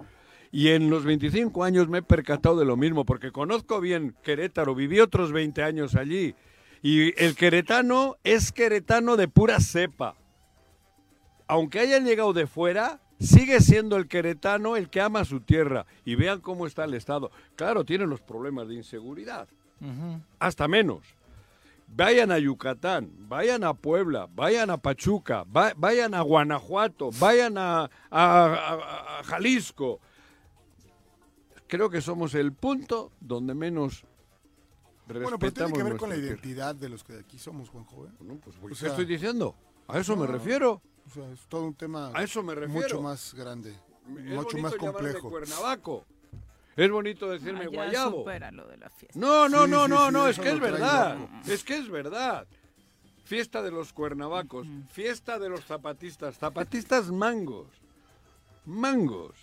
Y en los 25 años me he percatado de lo mismo, porque conozco bien Querétaro, viví otros 20 años allí. Y el queretano es queretano de pura cepa. Aunque hayan llegado de fuera, sigue siendo el queretano el que ama su tierra. Y vean cómo está el Estado. Claro, tienen los problemas de inseguridad Ujú. hasta menos. Vayan a Yucatán, vayan a Puebla, vayan a Pachuca, va- vayan a Guanajuato, vayan a, a- a- a Jalisco. Creo que somos el punto donde menos respetamos Bueno, pero tiene que ver con la identidad de los que de aquí somos, Juanjo. ¿eh? Bueno, pues, ¿qué O sea, estoy diciendo? A eso me refiero. O sea, es todo un tema A eso me refiero. mucho más grande, Es mucho más complejo. Cuernavaco. Es bonito decirme Ah, ya guayabo. de la fiesta. No, no, Sí, no, sí, no, sí, no, es que es verdad. loco. Es que es verdad. Fiesta de los cuernavacos, fiesta de los zapatistas, zapatistas mangos. Mangos.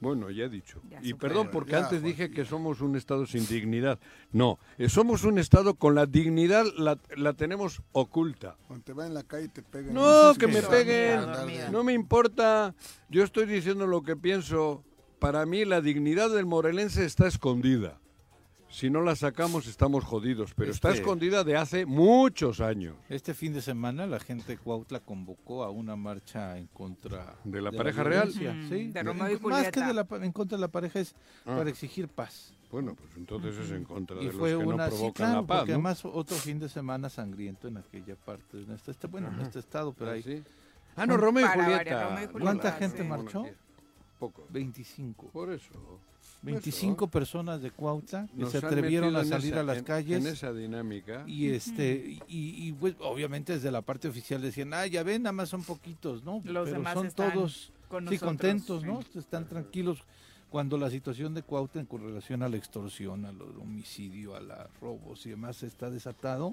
Bueno, ya he dicho. Ya y perdón porque Ya, antes Juan, dije que somos un estado sin dignidad. No, eh, somos un estado con la dignidad, la, la tenemos oculta. Cuando te va en la calle y te pegan. No, sé que me peguen. No me importa. Yo estoy diciendo lo que pienso. Para mí la dignidad del morelense está escondida. Si no la sacamos estamos jodidos, pero está Este- escondida de hace muchos años. Este fin de semana la gente de Cuautla convocó a una marcha en contra ¿De la pareja real? Mm, sí. de Romeo y Más que Julieta. de la, pa- en contra de la pareja es Ah. para exigir paz. Bueno, pues entonces es en contra de Y los fue que no una sí, provocan claro, la paz, porque ¿no? además otro fin de semana sangriento en aquella parte de nuestro estado, bueno, en este estado, pero Ah, sí. Ah, no, Romeo y Julieta. Romeo y Julieta, ¿Cuánta sí. gente marchó? Poco. 25. Por eso. 25 personas de Cuautla que Nos se atrevieron a salir esa- a las en- calles. En esa dinámica. Y este y, y, pues obviamente desde la parte oficial decían, ah, ya ven, nada más son poquitos, ¿no? Los Pero demás son están todos con sí, nosotros, contentos, ¿no? sí. Están tranquilos cuando la situación de Cuautla con relación a la extorsión, al homicidio, a los robos y demás está desatado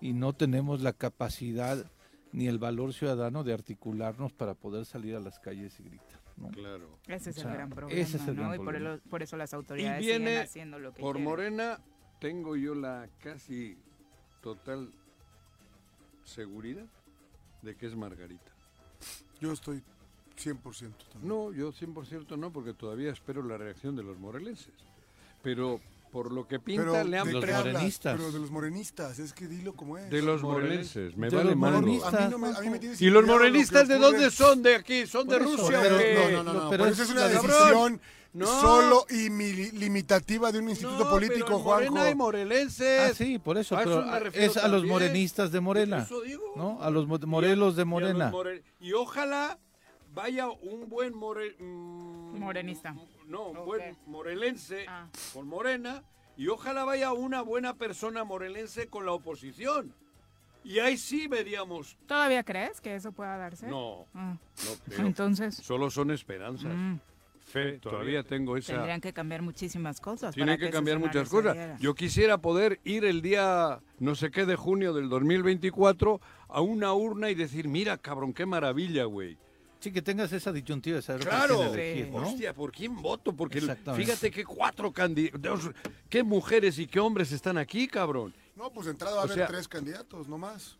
y no tenemos la capacidad ni el valor ciudadano de articularnos para poder salir a las calles y gritar, ¿no? Claro. Ese es O el gran problema, ese es el ¿no? gran y por, problema. el- por eso las autoridades viene siguen haciendo lo que Por quieren. Morena tengo yo la casi total seguridad de que es Margarita. Yo estoy 100% también. No, yo 100% no, porque todavía espero la reacción de los morelenses. Pero por lo que pinta, Pero le han ¿de Los morenistas. Pero de los morenistas, es que dilo como es. de los morelenses. Me De vale. A no a mí me tienes ¿Y los lo morenistas de ocurre. dónde son? ¿De aquí? ¿Son de eso, Rusia pero-? No, no, no, no, Pero pero es esa es una decisión No. solo y mi- limitativa de un instituto No, político, pero en Morena Juanjo. hay morelenses. Ah, sí, por eso, A pero eso me refiero es a los morenistas de Morena, Eso digo. ¿no? A los mo- Morelos de Y Morena. more- Y ojalá vaya un buen more- mm, Morenista. No, un buen morelense Ah. con Morena. Y ojalá vaya una buena persona morelense con la oposición. Y ahí sí veríamos. ¿Todavía crees que eso pueda darse? No, Ah, no creo. Entonces, Solo son esperanzas. mm, Fe, todavía tengo esa. tendrían que cambiar muchísimas cosas. Tienen para que cambiar muchas cosas. diera. Yo quisiera poder ir el día no sé qué de junio del 2024 a una urna y decir, mira, cabrón, qué maravilla, güey. Sí, que tengas esa disyuntiva de saber por Claro, quién elegir, Sí. ¿no? hostia, ¿por quién voto? Porque fíjate que cuatro candidatos, qué mujeres y qué hombres están aquí, cabrón. No, pues de entrada va a haber sea- tres candidatos, no más.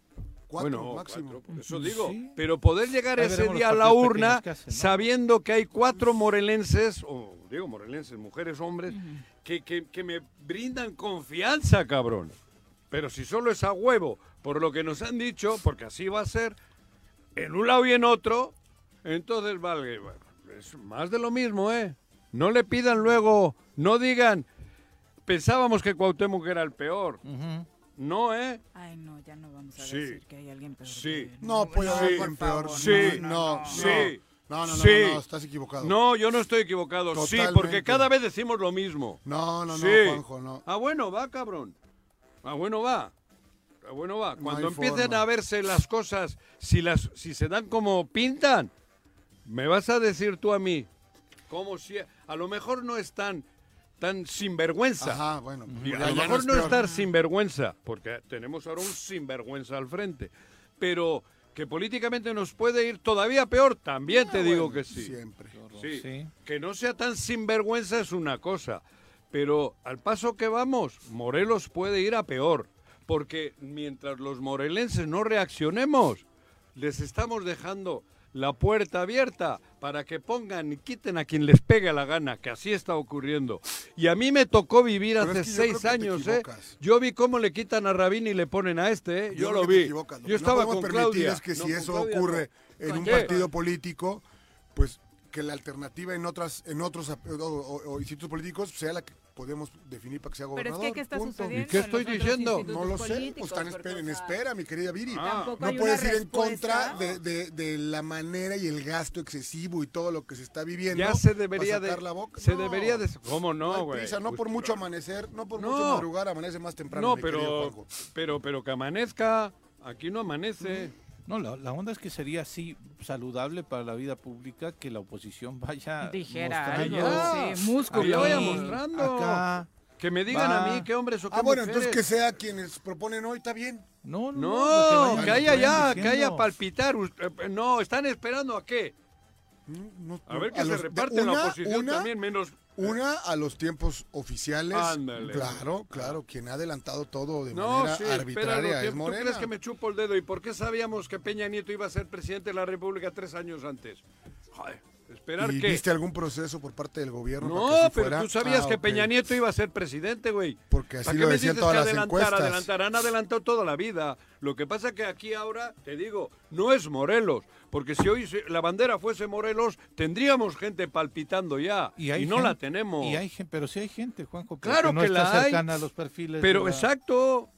Cuatro bueno, máximo. cuatro, eso digo, Sí. pero poder llegar Ahí ese día a la urna pequeños que hacen, ¿no? sabiendo que hay cuatro morelenses, o digo morelenses, mujeres, hombres, que, que- que me brindan confianza, cabrón. Pero si solo es a huevo, por lo que nos han dicho, porque así va a ser, en un lado y en otro, entonces vale, bueno, es más de lo mismo, ¿eh? No le pidan luego, no digan, pensábamos que Cuauhtémoc era el peor. Ujú. No, ¿eh? Ay, no, ya no vamos a Sí. decir que hay alguien peor. Sí. que él. No puede haber por alguien peor. Sí. no, no, no. Sí. No, no, no, Sí. no, no, estás equivocado. No, yo no estoy equivocado. Sí, Totalmente. porque cada vez decimos lo mismo. No, no, no, Sí. Juanjo, no. Ah, bueno, va, cabrón. Ah, bueno, va. Ah, bueno, va. No Cuando hay empiecen forma. a verse las cosas, si, las, si se dan como pintan, me vas a decir tú a mí, como si... A lo mejor no es tan, tan sinvergüenza. Ajá, bueno. Y ya- a lo ya mejor es no estar sinvergüenza, porque tenemos ahora un sinvergüenza al frente. Pero que políticamente nos puede ir todavía peor, también te digo Bueno, que sí. Siempre. Sí, Sí. Que no sea tan sinvergüenza es una cosa. Pero al paso que vamos, Morelos puede ir a peor. Porque mientras los morelenses no reaccionemos, les estamos dejando la puerta abierta para que pongan y quiten a quien les pegue la gana, que así está ocurriendo. Y a mí me tocó vivir Pero hace es que yo seis años, ¿eh? Yo vi cómo le quitan a Rabín y le ponen a este, ¿eh? Yo, lo vi. Lo Yo estaba no podemos con permitir Claudia. es que No, si eso Claudia ocurre no. en ¿Con un partido político, pues que la alternativa en otras en otros ap- o, o- o institutos políticos sea la que podemos definir para que sea Pero es gobernador. que, ¿qué está punto. sucediendo? ¿Y qué estoy diciendo? No lo sé, pues están en espera, mi querida Viri. Tampoco no puedes ir en contra de, de- de la manera y el gasto excesivo y todo lo que se está viviendo. Ya se debería de... la boca. Se No, debería de... ¿Cómo No, güey? prisa, no por mucho amanecer, no por No. mucho madrugar, amanece más temprano. No, mi pero, pero, pero que amanezca, aquí no amanece. No, la, la onda es que sería así saludable para la vida pública que la oposición vaya Dijera mostrando algo, sí, músculo. Que lo vaya mostrando. acá. Que me digan Va. a mí qué hombres o qué Ah, bueno, mujeres. entonces que sea quienes proponen hoy, está bien. No, no, No, que haya ya, que haya palpitar. Usted- eh, No, están esperando a qué. No- A ver que a se reparte la oposición una- también, menos... Una a los tiempos oficiales. Ándale. Claro, claro. Quien ha adelantado todo de No, manera sí, arbitraria ¿tú- es ¿Tú Morena. crees que me chupo el dedo? ¿Y por qué sabíamos que Peña Nieto iba a ser presidente de la República tres años antes? Joder, ¿esperar ¿Y qué? viste algún proceso por parte del gobierno? para que No, pero fuera? tú sabías Ah, que. Peña Nieto iba a ser presidente, güey. Porque así ¿Para lo decían todas que las adelantar, encuestas. adelantar? Han adelantado toda la vida. Lo que pasa que aquí ahora, te digo, no es Morelos. Porque si hoy la bandera fuese Morelos, tendríamos gente palpitando ya. Y, hay no la tenemos. Y hay pero sí hay gente, Juanjo, Claro no que está la hay, cercana a los perfiles. Pero la- exacto,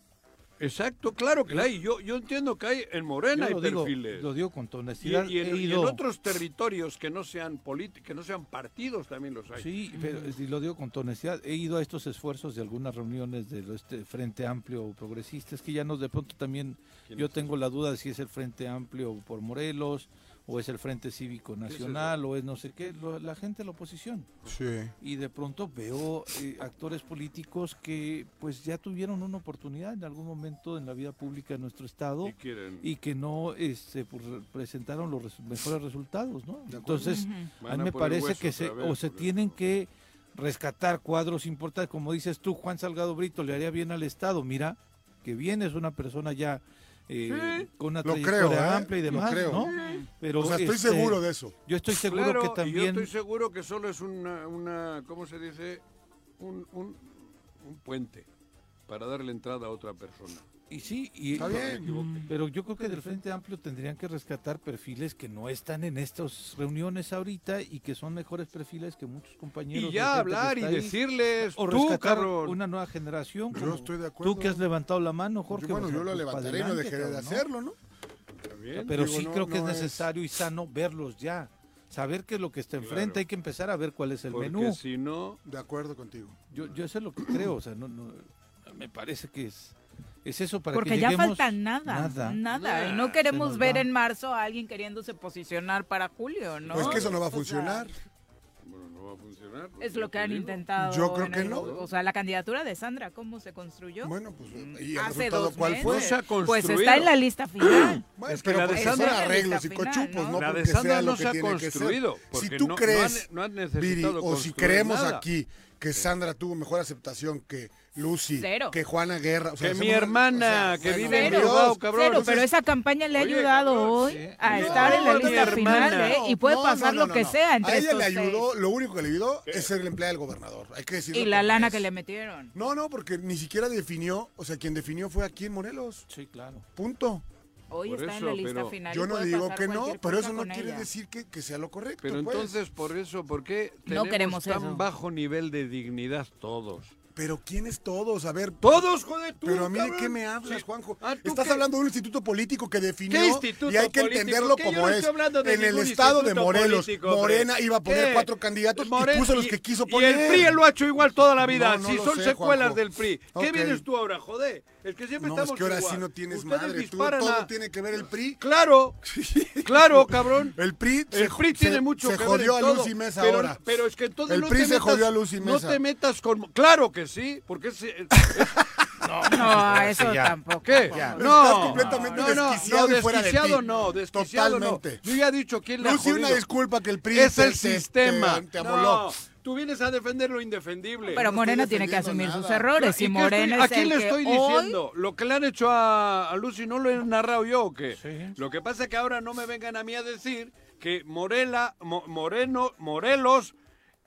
exacto, claro que la hay. Yo, yo entiendo que hay en Morena hay digo, perfiles. lo digo con Y, honestidad. y en, y en otros territorios que no sean que no sean partidos también los hay. Sí, pero y lo digo con honestidad. He ido a estos esfuerzos de algunas reuniones del este Frente Amplio progresista. Es que ya no, de pronto también yo tengo la duda de si es el Frente Amplio por Morelos o es el Frente Cívico Nacional o es no sé qué, lo- la gente de la oposición. Sí. Y de pronto veo eh, actores políticos que pues ya tuvieron una oportunidad en algún momento en la vida pública de nuestro estado Y quieren- y que no este, pues, re- presentaron los res- mejores resultados, ¿no? Entonces, a a mí me parece que se, vez, o se tienen que rescatar cuadros importantes, como dices tú, Juan Salgado Brito le haría bien al Estado, mira, que bien es una persona ya eh, con una Lo trayectoria creo, ¿eh? amplia y Lo demás, creo. ¿no? Pero O sea, estoy este, seguro de eso. Yo estoy seguro Claro, que y yo también estoy seguro que solo es una, una ¿cómo se dice? Un, un, un puente para darle entrada a otra persona. Y sí, y, Está bien. pero yo creo que del Frente Amplio tendrían que rescatar perfiles que no están en estas reuniones ahorita y que son mejores perfiles que muchos compañeros. Y ya hablar y ahí. decirles, o tú, rescatar cabrón. una nueva generación. Yo como estoy de acuerdo. Tú que has levantado la mano, Jorge. bueno, o sea, yo lo pues, levantaré y no dejaré de hacerlo, ¿no? Bien, Pero digo, sí no- creo que no es necesario y sano verlos ya. Saber qué es lo que está enfrente, Claro. hay que empezar a ver cuál es el Porque menú. si no, De acuerdo contigo. Yo, yo eso es lo que creo, o sea, no, no, me parece que es, es eso para Porque que ya lleguemos- falta nada, Nada. nada. Y no queremos ver va. en marzo a alguien queriéndose posicionar para julio, ¿no? Pues que eso no va a O sea, funcionar. bueno, no va a funcionar. es lo que han intentado. Yo creo que el- no. O sea, la candidatura de Sandra, ¿cómo se construyó? Bueno, pues, ¿y el Hace resultado dos cuál fue? ha Pues construido. está en la lista final. Bueno, Es que pero la de porque son Sandra- arreglos y cochupos, ¿no? ¿no? La de Sandra no se ha construido, Si tú no- no crees, no Viri, o si creemos nada. aquí que Sandra tuvo mejor aceptación que Lucy, Cero. que Juana Guerra. o sea, Que mi hermana, que bueno, vive en. Bilbao, cabrón. Cero, Entonces, pero esa campaña le ha Oye, ayudado cabrón, hoy sí. a No, estar en la lista hermana. final, ¿eh? Y puede No, pasar no, lo no, que no. sea entre A ella le ayudó, seis. lo único que le ayudó es ser el empleado del gobernador. Hay que decirlo. Y la lana es. que le metieron. No, no, porque ni siquiera definió, o sea, quien definió fue aquí en Morelos. Sí, claro. Punto. Hoy Por está en la lista pero final. y Yo no digo que no, pero eso no quiere ella. decir que, que sea lo correcto. Pero pues. entonces, por eso, ¿por qué No tenemos queremos tan eso. bajo nivel de dignidad todos? Pero ¿quiénes todos? A ver. ¡Todos, joder, tú, Pero a mí de qué me hablas, Sí. Juanjo. Ah, ¿tú Estás qué? hablando de un instituto político que definió ¿Qué instituto y hay que entenderlo como no es. estoy hablando de En el estado de Morelos, político. Morena iba a poner ¿Qué? cuatro candidatos Morena- y puso los y- que quiso Y poner. el PRI lo ha hecho igual toda la vida. No, no si son sé, secuelas Juanjo. del PRI. ¿Qué Ok. vienes tú ahora, joder? Es que siempre No, estamos es que ahora igual. sí no tienes Ustedes madre. Tú, todo a- tiene que ver el PRI. Claro, claro, cabrón. El PRI, El se, PRI se- tiene mucho se que jodió ver a en todo, Lucy Mesa pero, ahora. Pero es que entonces El no PRI te se metas, jodió a Lucy No Mesa. te metas con... Claro que sí, porque es... es- No, eso ya. tampoco. ¿Qué? Juanjo. No, Estás completamente no, no, desquiciado no, y fuera de desquiciado ti. no, desquiciado Totalmente. no. Yo ya he dicho quién le ha Lucy, una disculpa que el PRI Es el te- sistema. te- te amoló. Tú vienes a defender lo indefendible. Pero no Morena estoy tiene que asumir sus errores. ¿Y Morena estoy- ¿A es quién el le que estoy hoy- diciendo? ¿Lo que le han hecho a, a Lucy no lo he narrado yo o qué? Sí. Lo que pasa es que ahora no me vengan a mí a decir que Morela, Mo- Moreno, Morelos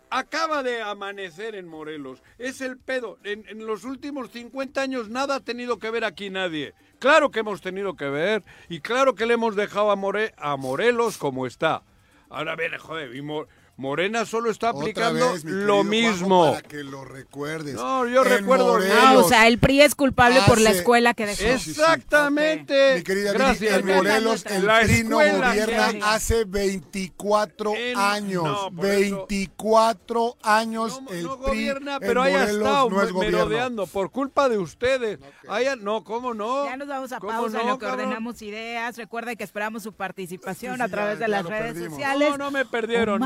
acaba de amanecer en Morelos. Es el pedo. En, en los últimos 50 años nada ha tenido que ver aquí nadie. Claro que hemos tenido que ver y claro que le hemos dejado a, More- a Morelos como está. Ahora viene, joder, y Mo- Morena solo está aplicando vez, lo Juanjo, mismo. Para que lo recuerdes. No, yo En recuerdo Morelos, Ah, o sea, el PRI es culpable por la escuela que dejó. Exactamente. Mi querida Gracias. en Morelos el La PRI no gobierna que- hace 24 En- años. no, por eso- 24 años No, el no PRI gobierna, en pero haya Morelos estado no es gobierno. merodeando por culpa de ustedes. Haya- no, ¿cómo no? Ya nos vamos a ¿Cómo pausa en no, lo que cabrón? ordenamos ideas. Recuerda que esperamos su participación Sí, sí, a través ya- de ya las redes perdimos. sociales. No, no me perdieron, no,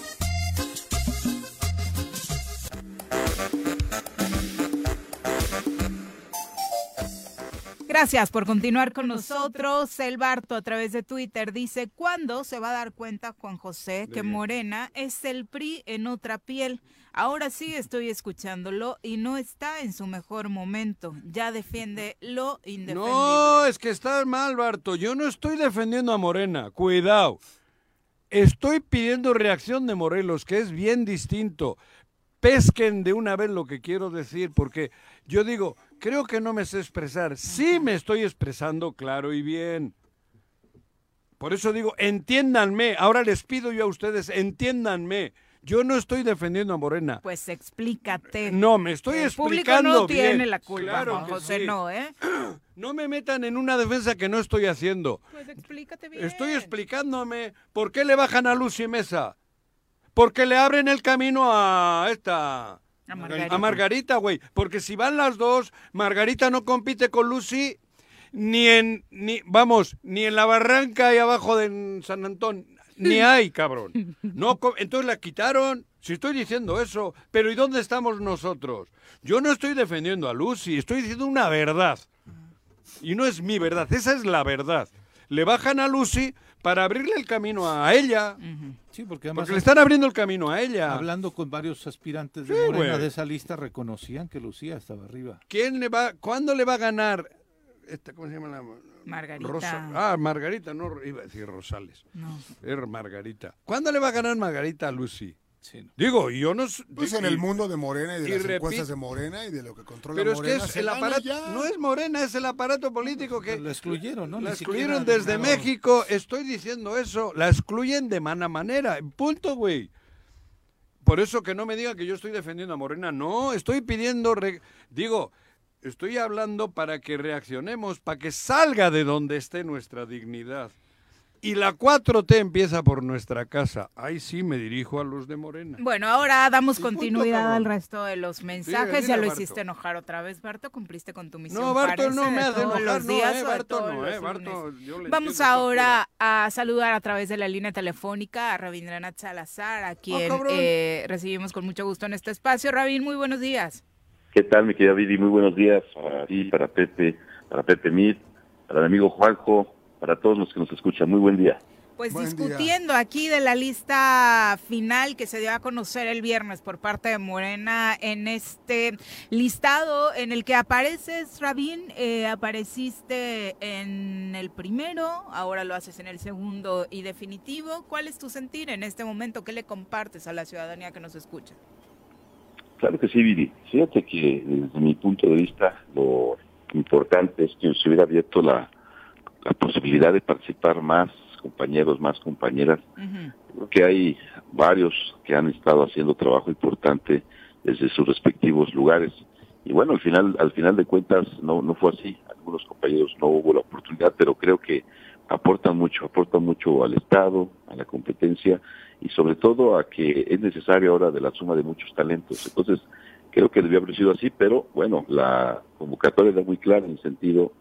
Gracias por continuar con nosotros. El Barto a través de Twitter dice, ¿cuándo se va a dar cuenta Juan José que? Morena es el PRI en otra piel? Ahora sí estoy escuchándolo y no está en su mejor momento. Ya defiende lo indefendible. No, es que estás mal, Barto. Yo no estoy defendiendo a Morena. Cuidado. Estoy pidiendo reacción de Morelos, que es bien distinto. Pesquen de una vez lo que quiero decir, porque yo digo, creo que no me sé expresar. Sí me estoy expresando claro y bien. Por eso digo, entiéndanme. Ahora les pido yo a ustedes, entiéndanme. Yo no estoy defendiendo a Morena. Pues explícate. No, me estoy El público explicando no tiene la culpa, Claro que José, sí. no, ¿eh? No me metan en una defensa que no estoy haciendo. Pues explícate bien. Estoy explicándome por qué le bajan a Lucy Mesa. Porque le abren el camino a esta. A Margarita. A Margarita, güey. Porque si van las dos, Margarita no compite con Lucy ni en. Ni, vamos, ni en la barranca ahí abajo de San Antón. Ni hay, cabrón. No, entonces la quitaron. Si estoy diciendo eso. Pero ¿y dónde estamos nosotros? Yo no estoy defendiendo a Lucy, estoy diciendo una verdad. Y no es mi verdad, esa es la verdad. Le bajan a Lucy para abrirle el camino a ella. Sí, porque además Porque le están abriendo el camino a ella. hablando con varios aspirantes de Sí, Morena de esa lista reconocían que Lucía estaba arriba. ¿Quién le va, ¿Cuándo le va a ganar? Esta, ¿Cómo se llama la Margarita. Rosa- ah, Margarita, no iba a decir Rosales. No. Es Margarita. ¿Cuándo le va a ganar Margarita a Lucy? Sí. Digo, yo no... Pues y- en el mundo de Morena y de y las repito- encuestas de Morena y de lo que controla Pero es que Morena. es el aparato, ya. no es Morena, es el aparato político que... La excluyeron, ¿no? La excluyeron desde no. México, estoy diciendo eso, la excluyen de mala manera, punto, güey. Por eso que no me digan que yo estoy defendiendo a Morena, no, estoy pidiendo, re- digo, estoy hablando para que reaccionemos, para que salga de donde esté nuestra dignidad. Y la 4T empieza por nuestra casa. Ahí sí me dirijo a los de Morena. Bueno, ahora damos Y continuidad al resto de los mensajes. dile ya lo Barto. hiciste enojar otra vez, Barto. Cumpliste con tu misión. No, Barto parece, no me de hace enojar, los no, días eh, o de Barto no, eh, Barto, yo le Vamos ahora a saludar a través de la línea telefónica a Rabindranath Salazar, a quien cabrón. eh, recibimos con mucho gusto en este espacio. Rabin, muy buenos días. ¿Qué tal, mi querida Viri? Muy buenos días para ti, para Pepe, para Pepe Mid, para mi amigo Juanjo, para todos los que nos escuchan. Muy buen día. Pues Buen día. discutiendo aquí de la lista final que se dio a conocer el viernes por parte de Morena en este listado en el que apareces, Rabín, eh, apareciste en el primero, ahora lo haces en el segundo y definitivo. ¿Cuál es tu sentir en este momento? ¿Qué le compartes a la ciudadanía que nos escucha? Claro que sí, Viri. Fíjate que desde mi punto de vista lo importante es que se hubiera abierto la, la posibilidad de participar más compañeros, más compañeras. Creo que hay varios que han estado haciendo trabajo importante desde sus respectivos lugares. Y bueno, al final, al final de cuentas no, no fue así. Algunos compañeros no hubo la oportunidad, pero creo que aportan mucho, aportan mucho al Estado, a la competencia y sobre todo a que es necesario ahora de la suma de muchos talentos. Entonces, creo que debió haber sido así, pero bueno, la convocatoria era muy clara en el sentido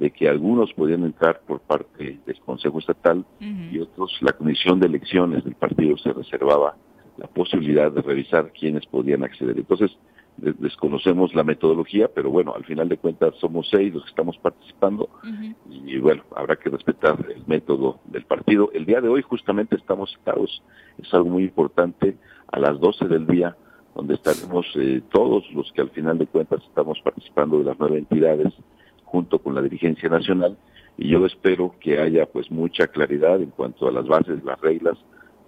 de que algunos podían entrar por parte del Consejo Estatal y otros, la Comisión de Elecciones del partido se reservaba la posibilidad de revisar quiénes podían acceder. Entonces, de- desconocemos la metodología, pero bueno, al final de cuentas somos seis los que estamos participando y bueno, habrá que respetar el método del partido. El día de hoy justamente estamos citados, es algo muy importante, a las 12 del día, donde estaremos eh, todos los que al final de cuentas estamos participando de las nueve entidades, junto con la dirigencia nacional, y yo espero que haya pues mucha claridad en cuanto a las bases, las reglas,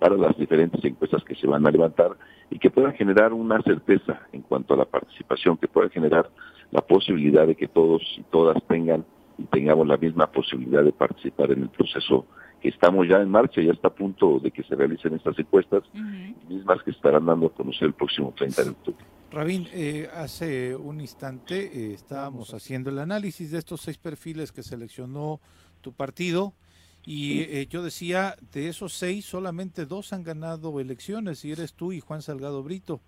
para las diferentes encuestas que se van a levantar y que puedan generar una certeza en cuanto a la participación, que puedan generar la posibilidad de que todos y todas tengan y tengamos la misma posibilidad de participar en el proceso que estamos ya en marcha, ya está a punto de que se realicen estas encuestas, mismas que estarán dando a conocer el próximo 30 de octubre. Rabín, eh, hace un instante eh, estábamos haciendo el análisis de estos seis perfiles que seleccionó tu partido y eh, yo decía, de esos seis, solamente dos han ganado elecciones y eres tú y Juan Salgado Brito.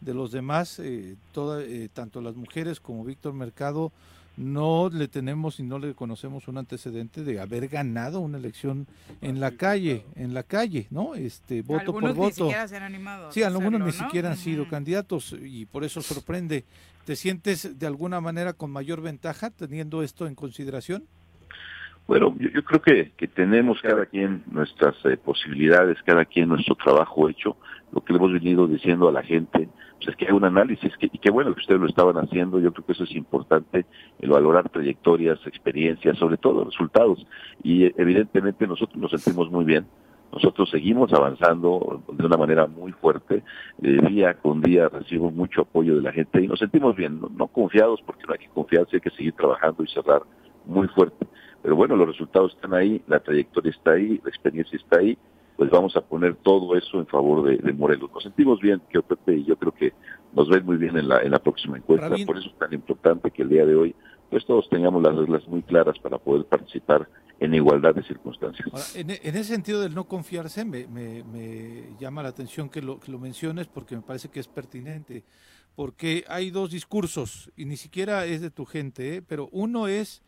De los demás, toda, tanto las mujeres como Víctor Mercado, no le tenemos y no le conocemos un antecedente de haber ganado una elección en la calle, en la calle, ¿no? Este voto Algunos por ni voto. siquiera se han animado. a Sí, algunos hacerlo, ni ¿no? siquiera han sido candidatos y por eso sorprende. ¿Te sientes de alguna manera con mayor ventaja teniendo esto en consideración? Bueno, yo, yo creo que, que tenemos cada quien nuestras eh, posibilidades, cada quien nuestro trabajo hecho. Lo que le hemos venido diciendo a la gente pues es que hay un análisis que, y qué bueno que ustedes lo estaban haciendo. Yo creo que eso es importante, el valorar trayectorias, experiencias, sobre todo resultados. Y eh, evidentemente nosotros nos sentimos muy bien. Nosotros seguimos avanzando de una manera muy fuerte. Eh, día con día recibimos mucho apoyo de la gente y nos sentimos bien, no, no confiados porque no hay que confiarse, hay que seguir trabajando y cerrar muy fuerte. Pero bueno, los resultados están ahí, la trayectoria está ahí, la experiencia está ahí, pues vamos a poner todo eso en favor de, de Morelos. Nos sentimos bien, que Pepe y yo creo que nos ven muy bien en la, en la próxima encuesta, Rabín. por eso es tan importante que el día de hoy pues todos tengamos las reglas muy claras para poder participar en igualdad de circunstancias. Ahora, en, en ese sentido del no confiarse, me, me- me llama la atención que lo, que lo menciones porque me parece que es pertinente. Porque hay dos discursos y ni siquiera es de tu gente, ¿eh? pero uno es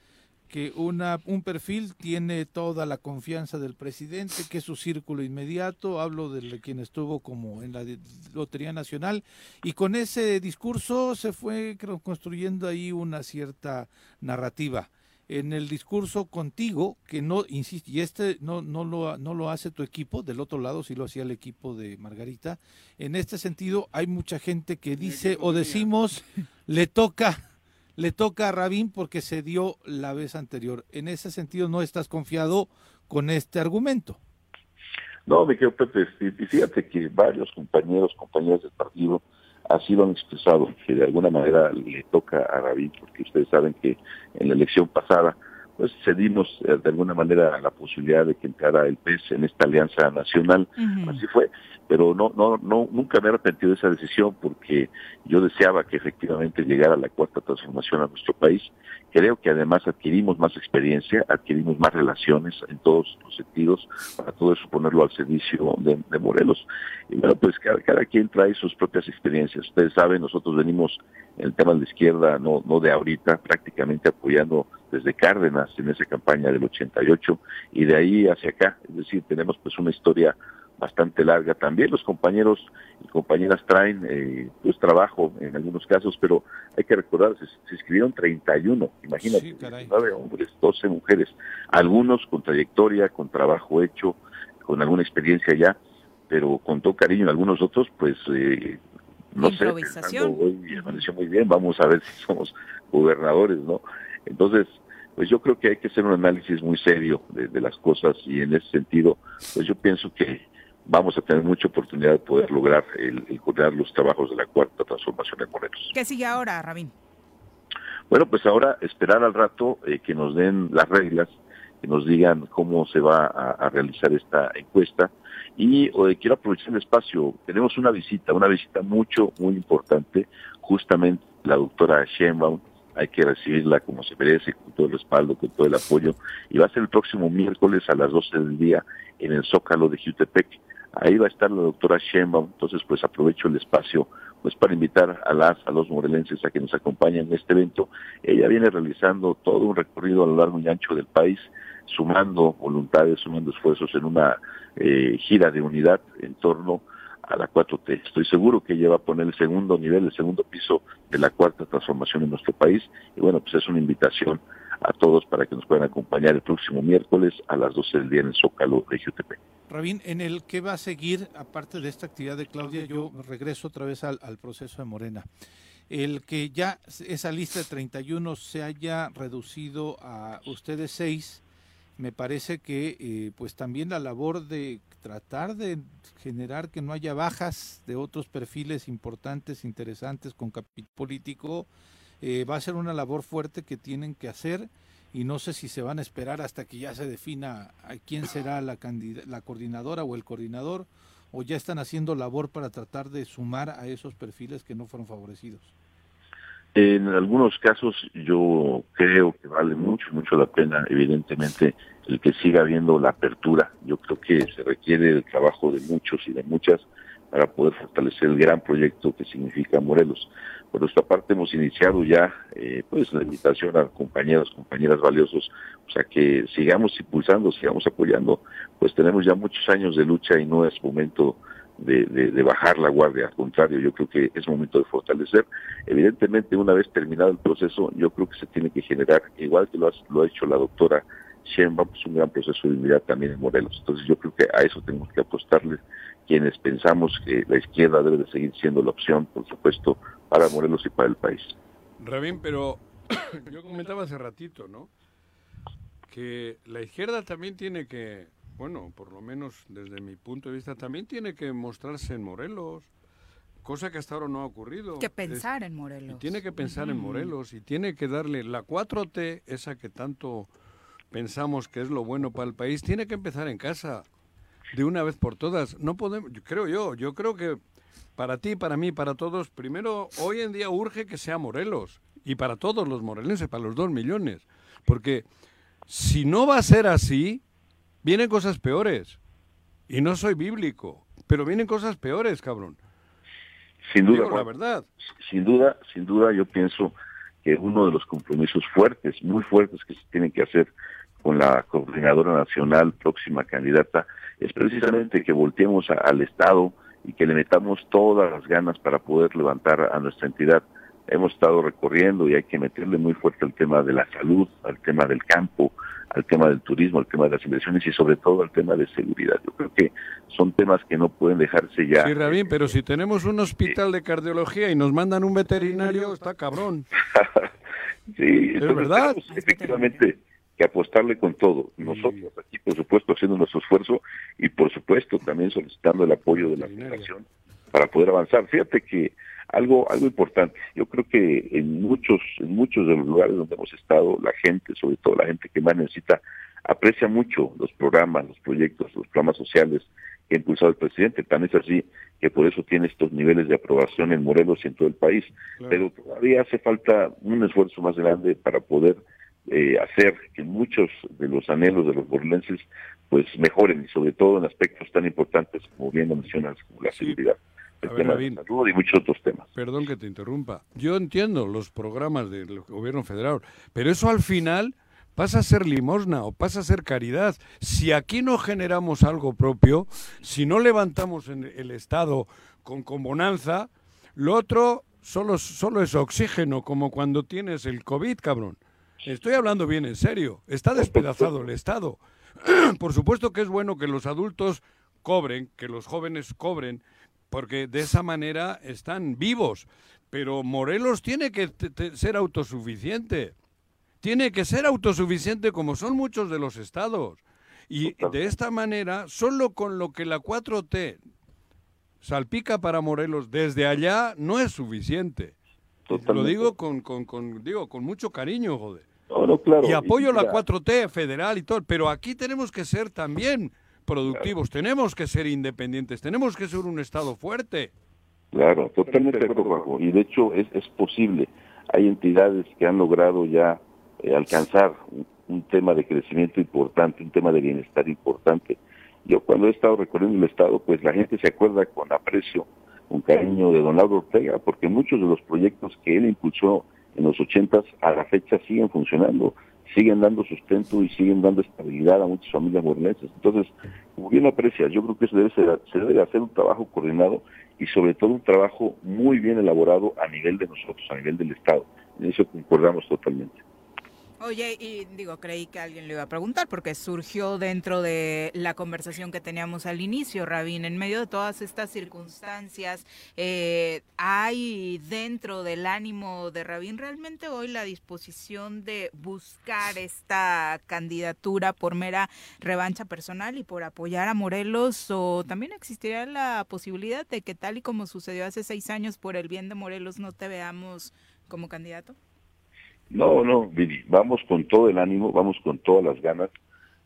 que una, un perfil tiene toda la confianza del presidente, que es su círculo inmediato, hablo de quien estuvo como en la Lotería Nacional, y con ese discurso se fue construyendo ahí una cierta narrativa. en el discurso contigo, que no, insisto, y este no, no, lo, no lo hace tu equipo, del otro lado sí lo hacía el equipo de Margarita, en este sentido hay mucha gente que dice o decimos le toca, le toca a Rabín porque se dio la vez anterior. En ese sentido no estás confiado con este argumento. No, me quedo Pepe, y fíjate que varios compañeros, compañeras del partido, así lo han expresado, que de alguna manera le toca a Rabín, porque ustedes saben que en la elección pasada, pues cedimos eh, de alguna manera la posibilidad de que entrara el PES en esta alianza nacional, así fue, pero no, no, no, nunca me he arrepentido de esa decisión porque yo deseaba que efectivamente llegara la cuarta transformación a nuestro país. Creo que además adquirimos más experiencia, adquirimos más relaciones en todos los sentidos, para todo eso ponerlo al servicio de, Morelos. Y bueno, pues cada, cada, quien trae sus propias experiencias. Ustedes saben, nosotros venimos en el tema de la izquierda, no, no de ahorita, prácticamente apoyando desde Cárdenas en esa campaña del 88 y de ahí hacia acá. Es decir, tenemos pues una historia bastante larga. También los compañeros y compañeras traen eh, pues trabajo en algunos casos, pero hay que recordar, se, se inscribieron 31, imagínate, 9 hombres, 12 mujeres, algunos con trayectoria, con trabajo hecho, con alguna experiencia ya, pero con todo cariño, algunos otros pues eh, no sé, hoy amaneció muy bien, vamos a ver si somos gobernadores, ¿no? Entonces, pues yo creo que hay que hacer un análisis muy serio de, de las cosas y en ese sentido, pues yo pienso que vamos a tener mucha oportunidad de poder lograr el, el los trabajos de la cuarta transformación en Morelos. ¿Qué sigue ahora, Rabín? Bueno, pues ahora esperar al rato eh, que nos den las reglas, que nos digan cómo se va a, realizar esta encuesta. Y eh, quiero aprovechar el espacio, tenemos una visita, una visita mucho, muy importante, justamente la doctora Sheinbaum, hay que recibirla como se merece, con todo el respaldo, con todo el apoyo, y va a ser el próximo miércoles a las 12 del día en el Zócalo de Jutepec. Ahí va a estar la doctora Sheinbaum, entonces pues aprovecho el espacio pues para invitar a las, a los morelenses a que nos acompañen en este evento. Ella viene realizando todo un recorrido a lo largo y ancho del país, sumando voluntades, sumando esfuerzos en una eh, gira de unidad en torno a la 4T. Estoy seguro que ella va a poner el segundo nivel, el segundo piso de la cuarta transformación en nuestro país. Y bueno, pues es una invitación a todos para que nos puedan acompañar el próximo miércoles a las 12 del día en el Zócalo de JTP. Rabín, en el que va a seguir, aparte de esta actividad de Claudia, yo regreso otra vez al, al proceso de Morena. El que ya esa lista de 31 se haya reducido a ustedes seis, me parece que eh, pues también la labor de tratar de generar que no haya bajas de otros perfiles importantes, interesantes con capital político, eh, va a ser una labor fuerte que tienen que hacer y no sé si se van a esperar hasta que ya se defina quién será la, la coordinadora o el coordinador o ya están haciendo labor para tratar de sumar a esos perfiles que no fueron favorecidos. En algunos casos yo creo que vale mucho, mucho la pena, evidentemente, el que siga habiendo la apertura. Yo creo que se requiere el trabajo de muchos y de muchas para poder fortalecer el gran proyecto que significa Morelos. Por nuestra parte hemos iniciado ya eh, pues la invitación a compañeros, compañeras valiosos, o sea que sigamos impulsando, sigamos apoyando, pues tenemos ya muchos años de lucha y no es momento de, bajar la guardia, al contrario, yo creo que es momento de fortalecer. Evidentemente, una vez terminado el proceso, yo creo que se tiene que generar, igual que lo ha, lo ha hecho la doctora Sheinbaum, pues un gran proceso de unidad también en Morelos. Entonces yo creo que a eso tenemos que apostarles quienes pensamos que la izquierda debe de seguir siendo la opción, por supuesto, para Morelos y para el país. Rabín, pero yo comentaba hace ratito, ¿no? Que la izquierda también tiene que bueno, por lo menos desde mi punto de vista, también tiene que mostrarse en Morelos, cosa que hasta ahora no ha ocurrido. Que pensar en Morelos. tiene que pensar en Morelos y tiene que darle la 4T, esa que tanto pensamos que es lo bueno para el país, tiene que empezar en casa de una vez por todas. No podemos, creo yo, yo creo que para ti, para mí, para todos, primero, hoy en día urge que sea Morelos y para todos los morelenses, para los dos millones, porque si no va a ser así, vienen cosas peores. Y no soy bíblico, pero vienen cosas peores, cabrón. Sin duda, la verdad. Sin duda, sin duda, yo pienso que uno de los compromisos fuertes, muy fuertes que se tienen que hacer con la coordinadora nacional próxima candidata es precisamente que volteemos al Estado y que le metamos todas las ganas para poder levantar a nuestra entidad hemos estado recorriendo y hay que meterle muy fuerte al tema de la salud, al tema del campo, al tema del turismo, al tema de las inversiones y sobre todo al tema de seguridad. Yo creo que son temas que no pueden dejarse ya. Sí, Rabín, pero si tenemos un hospital de cardiología y nos mandan un veterinario, está cabrón. Sí, Es verdad. efectivamente que apostarle con todo. Nosotros aquí, por supuesto, haciendo nuestro esfuerzo y, por supuesto, también solicitando el apoyo de la Federación para poder avanzar. Fíjate que algo algo importante, yo creo que en muchos en muchos de los lugares donde hemos estado, la gente, sobre todo la gente que más necesita, aprecia mucho los programas, los proyectos, los programas sociales que ha impulsado el presidente. Tan es así que por eso tiene estos niveles de aprobación en Morelos y en todo el país. Pero todavía hace falta un esfuerzo más grande para poder eh, hacer que muchos de los anhelos de los morelenses pues mejoren y sobre todo en aspectos tan importantes como bien lo mencionas, como la seguridad, el A ver, tema de salud y muchos otros temas. Perdón que te interrumpa. Yo entiendo los programas del gobierno federal, pero eso al final pasa a ser limosna o pasa a ser caridad. Si aquí no generamos algo propio, si no levantamos en el Estado con, con bonanza, lo otro solo, solo es oxígeno, como cuando tienes el COVID, cabrón. Estoy hablando bien en serio. Está despedazado el Estado. Por supuesto que es bueno que los adultos cobren, que los jóvenes cobren, porque de esa manera están vivos. Pero Morelos tiene que ser autosuficiente. Tiene que ser autosuficiente como son muchos de los estados. Y de esta manera, solo con lo que la 4T salpica para Morelos desde allá no es suficiente. Lo digo con, con, con- digo con mucho cariño, joder. No, no, claro. Y apoyo la mira, 4T federal y todo, pero aquí tenemos que ser también productivos, tenemos que ser independientes, tenemos que ser un Estado fuerte. Claro, totalmente de acuerdo. Y de hecho es, es posible. Hay entidades que han logrado ya eh, alcanzar un, un tema de crecimiento importante, un tema de bienestar importante. Yo cuando he estado recorriendo el Estado, pues la gente se acuerda con aprecio, con cariño de don Lauro Ortega, porque muchos de los proyectos que él impulsó en los ochentas a la fecha siguen funcionando, siguen dando sustento y siguen dando estabilidad a muchas familias morelenses. Entonces, como bien aprecias, yo creo que eso debe se debe de hacer un trabajo coordinado y sobre todo un trabajo muy bien elaborado a nivel de nosotros, a nivel del Estado. En eso concordamos totalmente. Oye, y digo, creí que alguien le iba a preguntar porque surgió dentro de la conversación que teníamos al inicio, Rabín, en medio de todas estas circunstancias, eh, ¿hay dentro del ánimo de Rabín realmente hoy la disposición de buscar esta candidatura por mera revancha personal y por apoyar a Morelos o también existiría la posibilidad de que tal y como sucedió hace seis años por el bien de Morelos no te veamos como candidato? No, no, Viri, vamos con todo el ánimo, vamos con todas las ganas.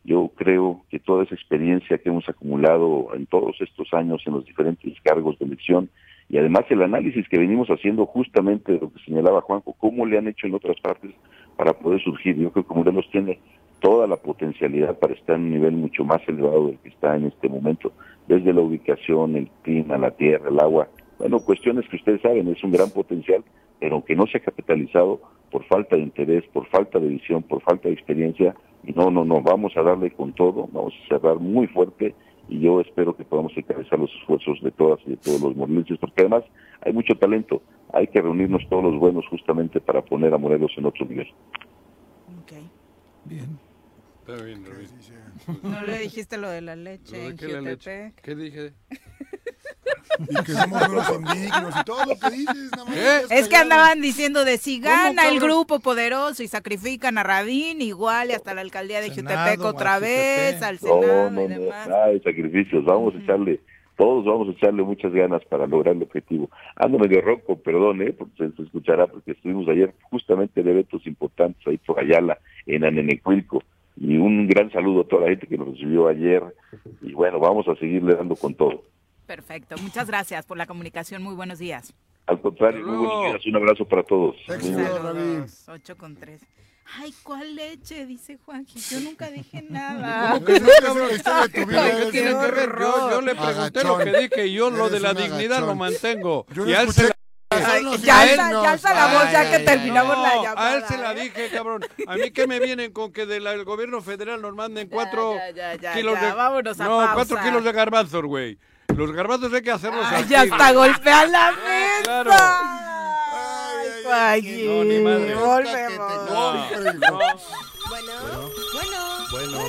Yo creo que toda esa experiencia que hemos acumulado en todos estos años en los diferentes cargos de elección y además el análisis que venimos haciendo justamente de lo que señalaba Juanjo, cómo le han hecho en otras partes para poder surgir. Yo creo que Morelos tiene toda la potencialidad para estar en un nivel mucho más elevado del que está en este momento, desde la ubicación, el clima, la tierra, el agua. Bueno, cuestiones que ustedes saben, es un gran potencial, pero que no se ha capitalizado por falta de interés, por falta de visión, por falta de experiencia. Y no, no, no, vamos a darle con todo, vamos a cerrar muy fuerte y yo espero que podamos encabezar los esfuerzos de todas y de todos los morelenses, porque además hay mucho talento, hay que reunirnos todos los buenos justamente para poner a Morelos en otro nivel. Bien. Está bien, Rabín. No le dijiste lo de la leche ¿Lo de en qué la leche? ¿Qué dije? Y que somos unos indignos y todo lo que dices, nada más. ¿Qué? estás Es que andaban diciendo de si ¿Cómo, gana el grupo poderoso y sacrifican a Rabín, igual y hasta la alcaldía de Jutepec otra vez, al No, Senado no, y no, demás. nada de sacrificios, vamos a echarle, todos vamos a echarle muchas ganas para lograr el objetivo. Ando medio ronco, perdón, ¿eh? porque se, se escuchará, porque estuvimos ayer justamente de eventos importantes ahí por Ayala, en Anenecuilco, y un gran saludo a toda la gente que nos recibió ayer, y bueno, vamos a seguirle dando con todo. Perfecto, muchas gracias por la comunicación, muy buenos días. Al contrario, muy buenos días, un abrazo para todos. Saludos, 8 con 3. Ay, ¿cuál leche? Dice Juanji. Yo nunca dije nada. Yo, yo le pregunté lo que dije y yo lo de la dignidad lo mantengo. Yo y él se la... Ay, ya, alza, ya alza la voz ya que ay, terminamos No, la llamada. a él se la ¿eh? dije, cabrón. A mí que me vienen con que del gobierno federal nos manden cuatro ya, ya, ya, kilos ya, de... vámonos a no, pausa. cuatro kilos de garbanzos, güey. Los garbanzos hay que hacerlos Ay, así, ya hasta güey. golpea la mesa. Claro. Ay, Aquí. No, ni madre. Volvemos. No, Bueno, bueno, Bueno.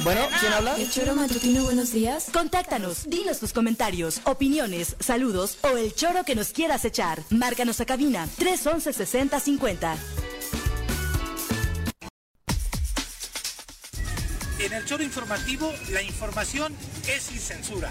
Bueno, ¿quién habla? El choro matutino, buenos días. Contáctanos, dinos tus comentarios, opiniones, saludos o el choro que nos quieras echar. Márcanos a cabina 311 6050. En el choro informativo, la información es sin censura.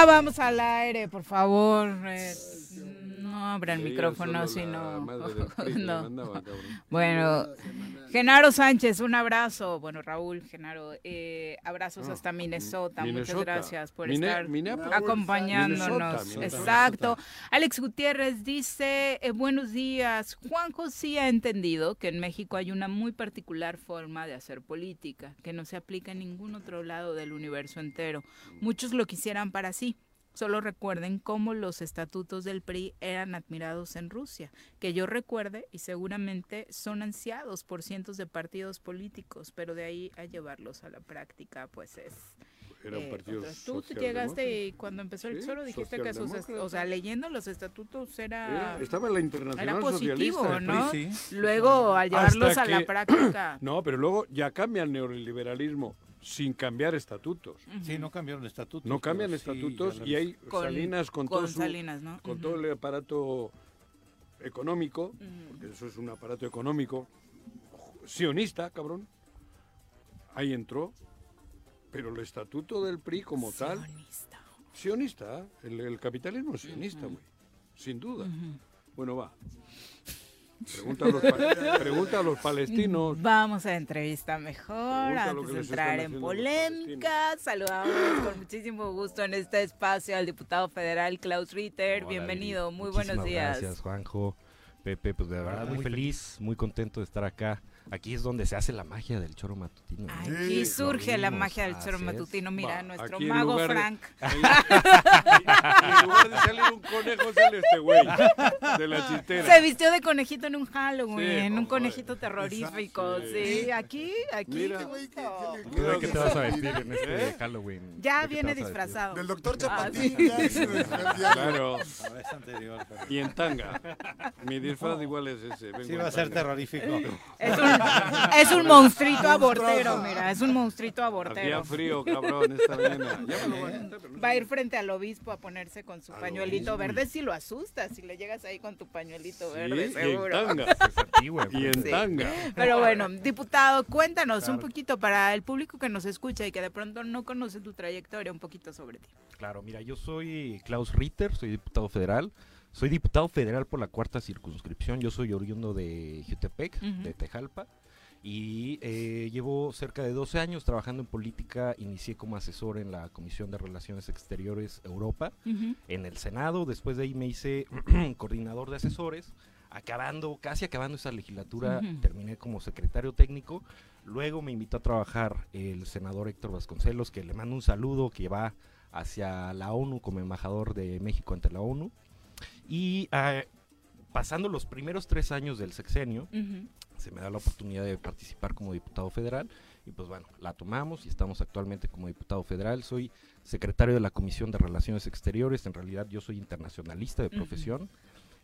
Ya vamos al aire, por favor. eh, no abra el Sí, micrófono, solo si la no. madre del PRI le no. mandaba, cabrón. Bueno, Genaro Sánchez, un abrazo. Bueno, Raúl, Genaro, eh, abrazos hasta Minnesota. Muchas gracias por Mine- estar acompañándonos. Minnesota. Exacto. Alex Gutiérrez dice, eh, buenos días. Juanjo sí ha entendido que en México hay una muy particular forma de hacer política, que no se aplica en ningún otro lado del universo entero. Muchos lo quisieran para sí. Solo recuerden cómo los estatutos del PRI eran admirados en Rusia, que yo recuerde y seguramente son ansiados por cientos de partidos políticos, pero de ahí a llevarlos a la práctica, pues es... Eran eh, partidos. Tú llegaste y cuando empezó el Sí, solo dijiste que sus, o sea, leyendo los estatutos era... Era- estaba en la Internacional era positivo, Socialista. ¿no? Sí, sí. Luego, al Hasta llevarlos a la práctica... No, pero luego ya cambia el neoliberalismo sin cambiar estatutos. Sí, no cambiaron estatutos. No cambian sí, estatutos y hay Con- Salinas con, con todo su- Salinas, ¿no? con todo el aparato económico, porque eso es un aparato económico sionista, cabrón. Ahí entró, pero el estatuto del PRI como tal sionista, el, el capitalismo es sionista, güey, sin duda. Bueno, va. Pregunta a, los, pa- pregunta a los palestinos. Vamos a entrevista mejor, antes de entrar en polémica. Saludamos con muchísimo gusto en este espacio al diputado federal Klaus Ritter. Hola, Bienvenido, muy buenos días. Gracias, Juanjo. Pepe, pues de verdad muy feliz, muy contento de estar acá. Aquí es donde se hace la magia del choro matutino. ¿no? Aquí surge la magia del choro matutino. Mira, Va, nuestro aquí en mago lugar de- Frank. En lugar de salir un conejo, sale este güey de la chistera. Se vistió de conejito en un Halloween, Sí, un joder. conejito terrorífico. Sí. Sí, aquí, aquí. Mira. qué gusto. ¿Tú de qué te vas a vestir en este ¿Eh? Halloween? Ya ¿De qué te viene disfrazado. Del doctor Ah, Chapatín. sí. ya el diario. Claro. Anterior. pero- Y en tanga. Mi disfraz igual es ese. vengo Sí, en va a ser terrorífico. Es un, es un monstruito abortero, mira, es un monstruito abortero. Hacía frío, cabrón, esta mañana. Ya me lo voy a quitar, pero no Va a ir frente al obispo a ponerse con su pañuelito obispo. verde si lo asustas, si le llegas ahí con tu pañuelito Sí, verde, y en seguro. tanga. Y en Sí. tanga. Pero bueno, diputado, cuéntanos un poquito para el público que nos escucha y que de pronto no conoce tu trayectoria, un poquito sobre ti. Claro, mira, yo soy Klaus Ritter, soy diputado federal. Soy diputado federal por la cuarta circunscripción. Yo soy oriundo de Jutepec, de Tejalpa. Y eh, llevo cerca de 12 años trabajando en política. Inicié como asesor en la Comisión de Relaciones Exteriores Europa, en el Senado. Después de ahí me hice coordinador de asesores. Acabando, casi acabando esa legislatura, terminé como secretario técnico. Luego me invitó a trabajar el senador Héctor Vasconcelos, que le mando un saludo, que va hacia la ONU como embajador de México ante la ONU. Y ah, pasando los primeros tres años del sexenio, se me da la oportunidad de participar como diputado federal y pues bueno, la tomamos y estamos actualmente como diputado federal. Soy secretario de la Comisión de Relaciones Exteriores, en realidad yo soy internacionalista de profesión.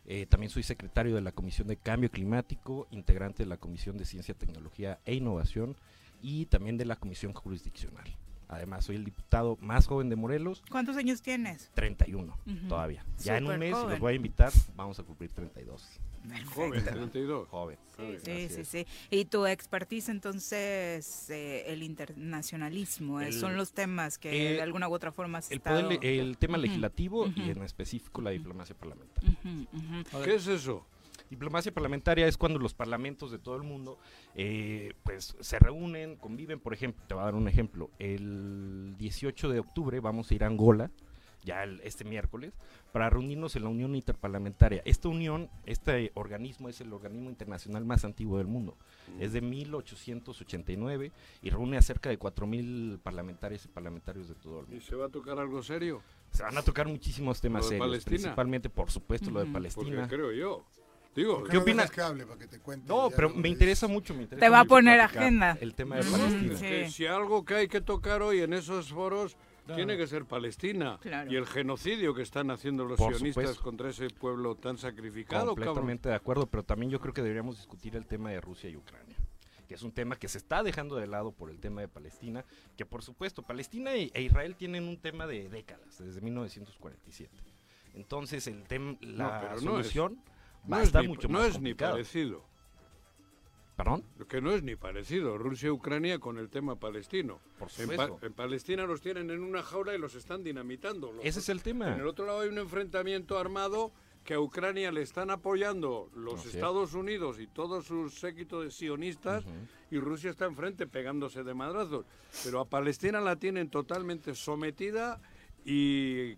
Eh, también soy secretario de la Comisión de Cambio Climático, integrante de la Comisión de Ciencia, Tecnología e Innovación y también de la Comisión Jurisdiccional. Además, soy el diputado más joven de Morelos, ¿Cuántos años tienes? 31 Ujú. todavía. Ya en un mes, joven. los voy a invitar, vamos a cumplir 32. Joven, 32. Joven. Sí, Así sí, es. sí. Y tu expertise entonces, eh, el internacionalismo, eh, El- son los temas que eh, de alguna u otra forma has El, estado... poder el tema legislativo y en específico la diplomacia parlamentaria. ¿Qué es eso? Diplomacia parlamentaria es cuando los parlamentos de todo el mundo eh, pues se reúnen, conviven, por ejemplo, te voy a dar un ejemplo, el 18 de octubre vamos a ir a Angola, ya el- este miércoles, para reunirnos en la Unión Interparlamentaria. Esta unión, este organismo es el organismo internacional más antiguo del mundo. Es de 1889 y reúne a cerca de 4.000 parlamentarios y parlamentarios de todo el mundo. ¿Y se va a tocar algo serio? Se van a tocar muchísimos temas ¿Lo de serios, Palestina? principalmente, por supuesto, lo de Porque Palestina. creo yo. Digo, ¿Por ¿Qué no opina? dejas que hable para que te cuente No, pero me interesa mucho, me interesa Te va a poner agenda. El tema de Mm, Palestina. sí. que si algo que hay que tocar hoy en esos foros Claro. tiene que ser Palestina Claro. y el genocidio que están haciendo los Por sionistas supuesto. contra ese pueblo tan sacrificado, cabrón. Completamente de acuerdo, pero también yo creo que deberíamos discutir el tema de Rusia y Ucrania, que es un tema que se está dejando de lado por el tema de Palestina, que por supuesto Palestina e e Israel tienen un tema de décadas, desde 1947. Entonces el tema, la no solución No va a es estar ni- mucho no más es ni parecido. ¿Perdón? Que no es ni parecido, Rusia y Ucrania con el tema palestino. Por En, supuesto. Pa- en Palestina los tienen en una jaula y los están dinamitando. Los- Ese es el tema. En el otro lado hay un enfrentamiento armado que a Ucrania le están apoyando los. Estados Unidos y todos sus séquitos de sionistas y Rusia está enfrente pegándose de madrazos. Pero a Palestina la tienen totalmente sometida y...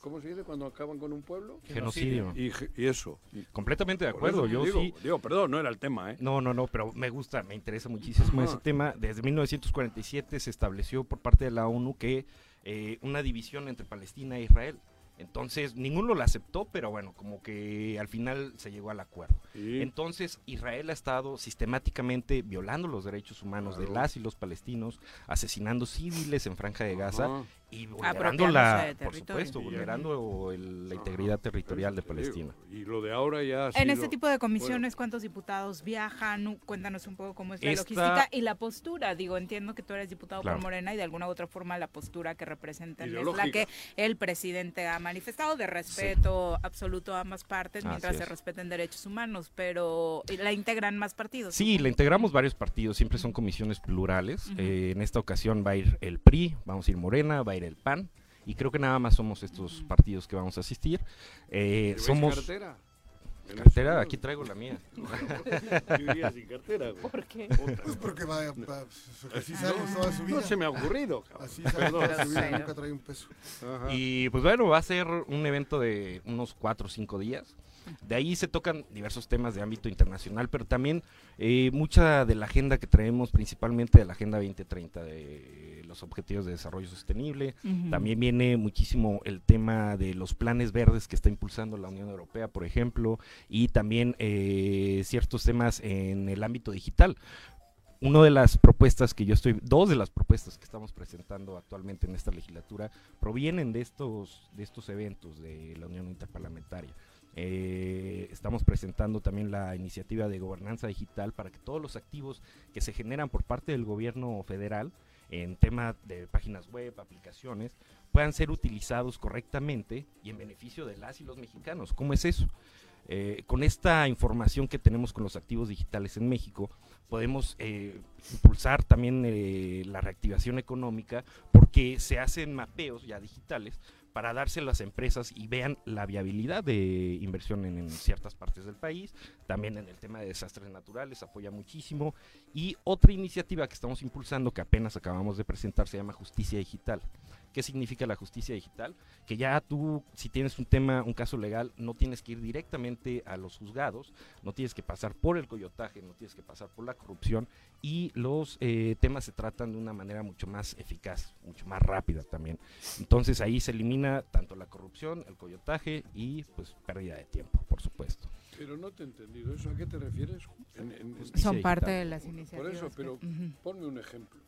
¿Cómo se dice cuando acaban con un pueblo? Genocidio. Y, eso. Completamente de acuerdo, yo digo, sí. Digo, perdón, no era el tema, ¿eh? No, no, no, pero me gusta, me interesa muchísimo ese tema. Desde 1947 se estableció por parte de la ONU que eh, una división entre Palestina e Israel. Entonces, ninguno la aceptó, pero bueno, como que al final se llegó al acuerdo. Sí. Entonces, Israel ha estado sistemáticamente violando los derechos humanos de las y los palestinos, asesinando civiles en Franja de Gaza Ajá. Y vulnerando la, por supuesto, vulnerando el- la integridad territorial de Palestina. Y lo de ahora ya ha En este tipo de comisiones, ¿cuántos diputados viajan? Cuéntanos un poco cómo es la Esta- logística y la postura. Digo, entiendo que tú eres diputado Claro. por Morena y de alguna u otra forma la postura que representan es la que el presidente ha manifestado de respeto absoluto a ambas partes mientras se es. respeten derechos humanos, pero ¿y la integran más partidos. Sí, la integramos varios partidos, siempre son comisiones plurales. Ujú. Eh, en esta ocasión va a ir el PRI, vamos a ir Morena, va a ir el PAN. Y creo que nada más somos estos partidos que vamos a asistir. Eh, ¿Lleváis somos cartera? Cartera, aquí traigo la mía. Yo iría sin cartera, güey. ¿Por qué? Pues porque va, va- porque así No, sales toda su vida. No se me ha ocurrido, cabrón. Así Perdón. toda su vida, nunca trae un peso. Ajá. Y pues bueno, va a ser un evento de unos cuatro o cinco días. De ahí se tocan diversos temas de ámbito internacional, pero también eh, mucha de la agenda que traemos, principalmente de la Agenda 2030, de los Objetivos de Desarrollo Sostenible. También viene muchísimo el tema de los planes verdes que está impulsando la Unión Europea, por ejemplo, y también eh, ciertos temas en el ámbito digital. Una de las propuestas que yo estoy, dos de las propuestas que estamos presentando actualmente en esta legislatura provienen de estos, de estos eventos de la Unión Interparlamentaria. Eh, estamos presentando también la iniciativa de gobernanza digital para que todos los activos que se generan por parte del gobierno federal en tema de páginas web, aplicaciones, puedan ser utilizados correctamente y en beneficio de las y los mexicanos. ¿Cómo es eso? Eh, con esta información que tenemos con los activos digitales en México, podemos eh, impulsar también eh, la reactivación económica porque se hacen mapeos ya digitales para darse las empresas y vean la viabilidad de inversión en ciertas partes del país, también en el tema de desastres naturales, apoya muchísimo. Y otra iniciativa que estamos impulsando, que apenas acabamos de presentar, se llama Justicia Digital. ¿Qué significa la justicia digital? Que ya tú, si tienes un tema, un caso legal, no tienes que ir directamente a los juzgados, no tienes que pasar por el coyotaje, no tienes que pasar por la corrupción y los eh, temas se tratan de una manera mucho más eficaz, mucho más rápida también. Entonces ahí se elimina tanto la corrupción, el coyotaje y pues pérdida de tiempo, por supuesto. Pero no te he entendido. ¿Eso a qué te refieres? En- en- en- Justicia Son parte digital. de las Por iniciativas. eso, que- pero Ujú. ponme un ejemplo.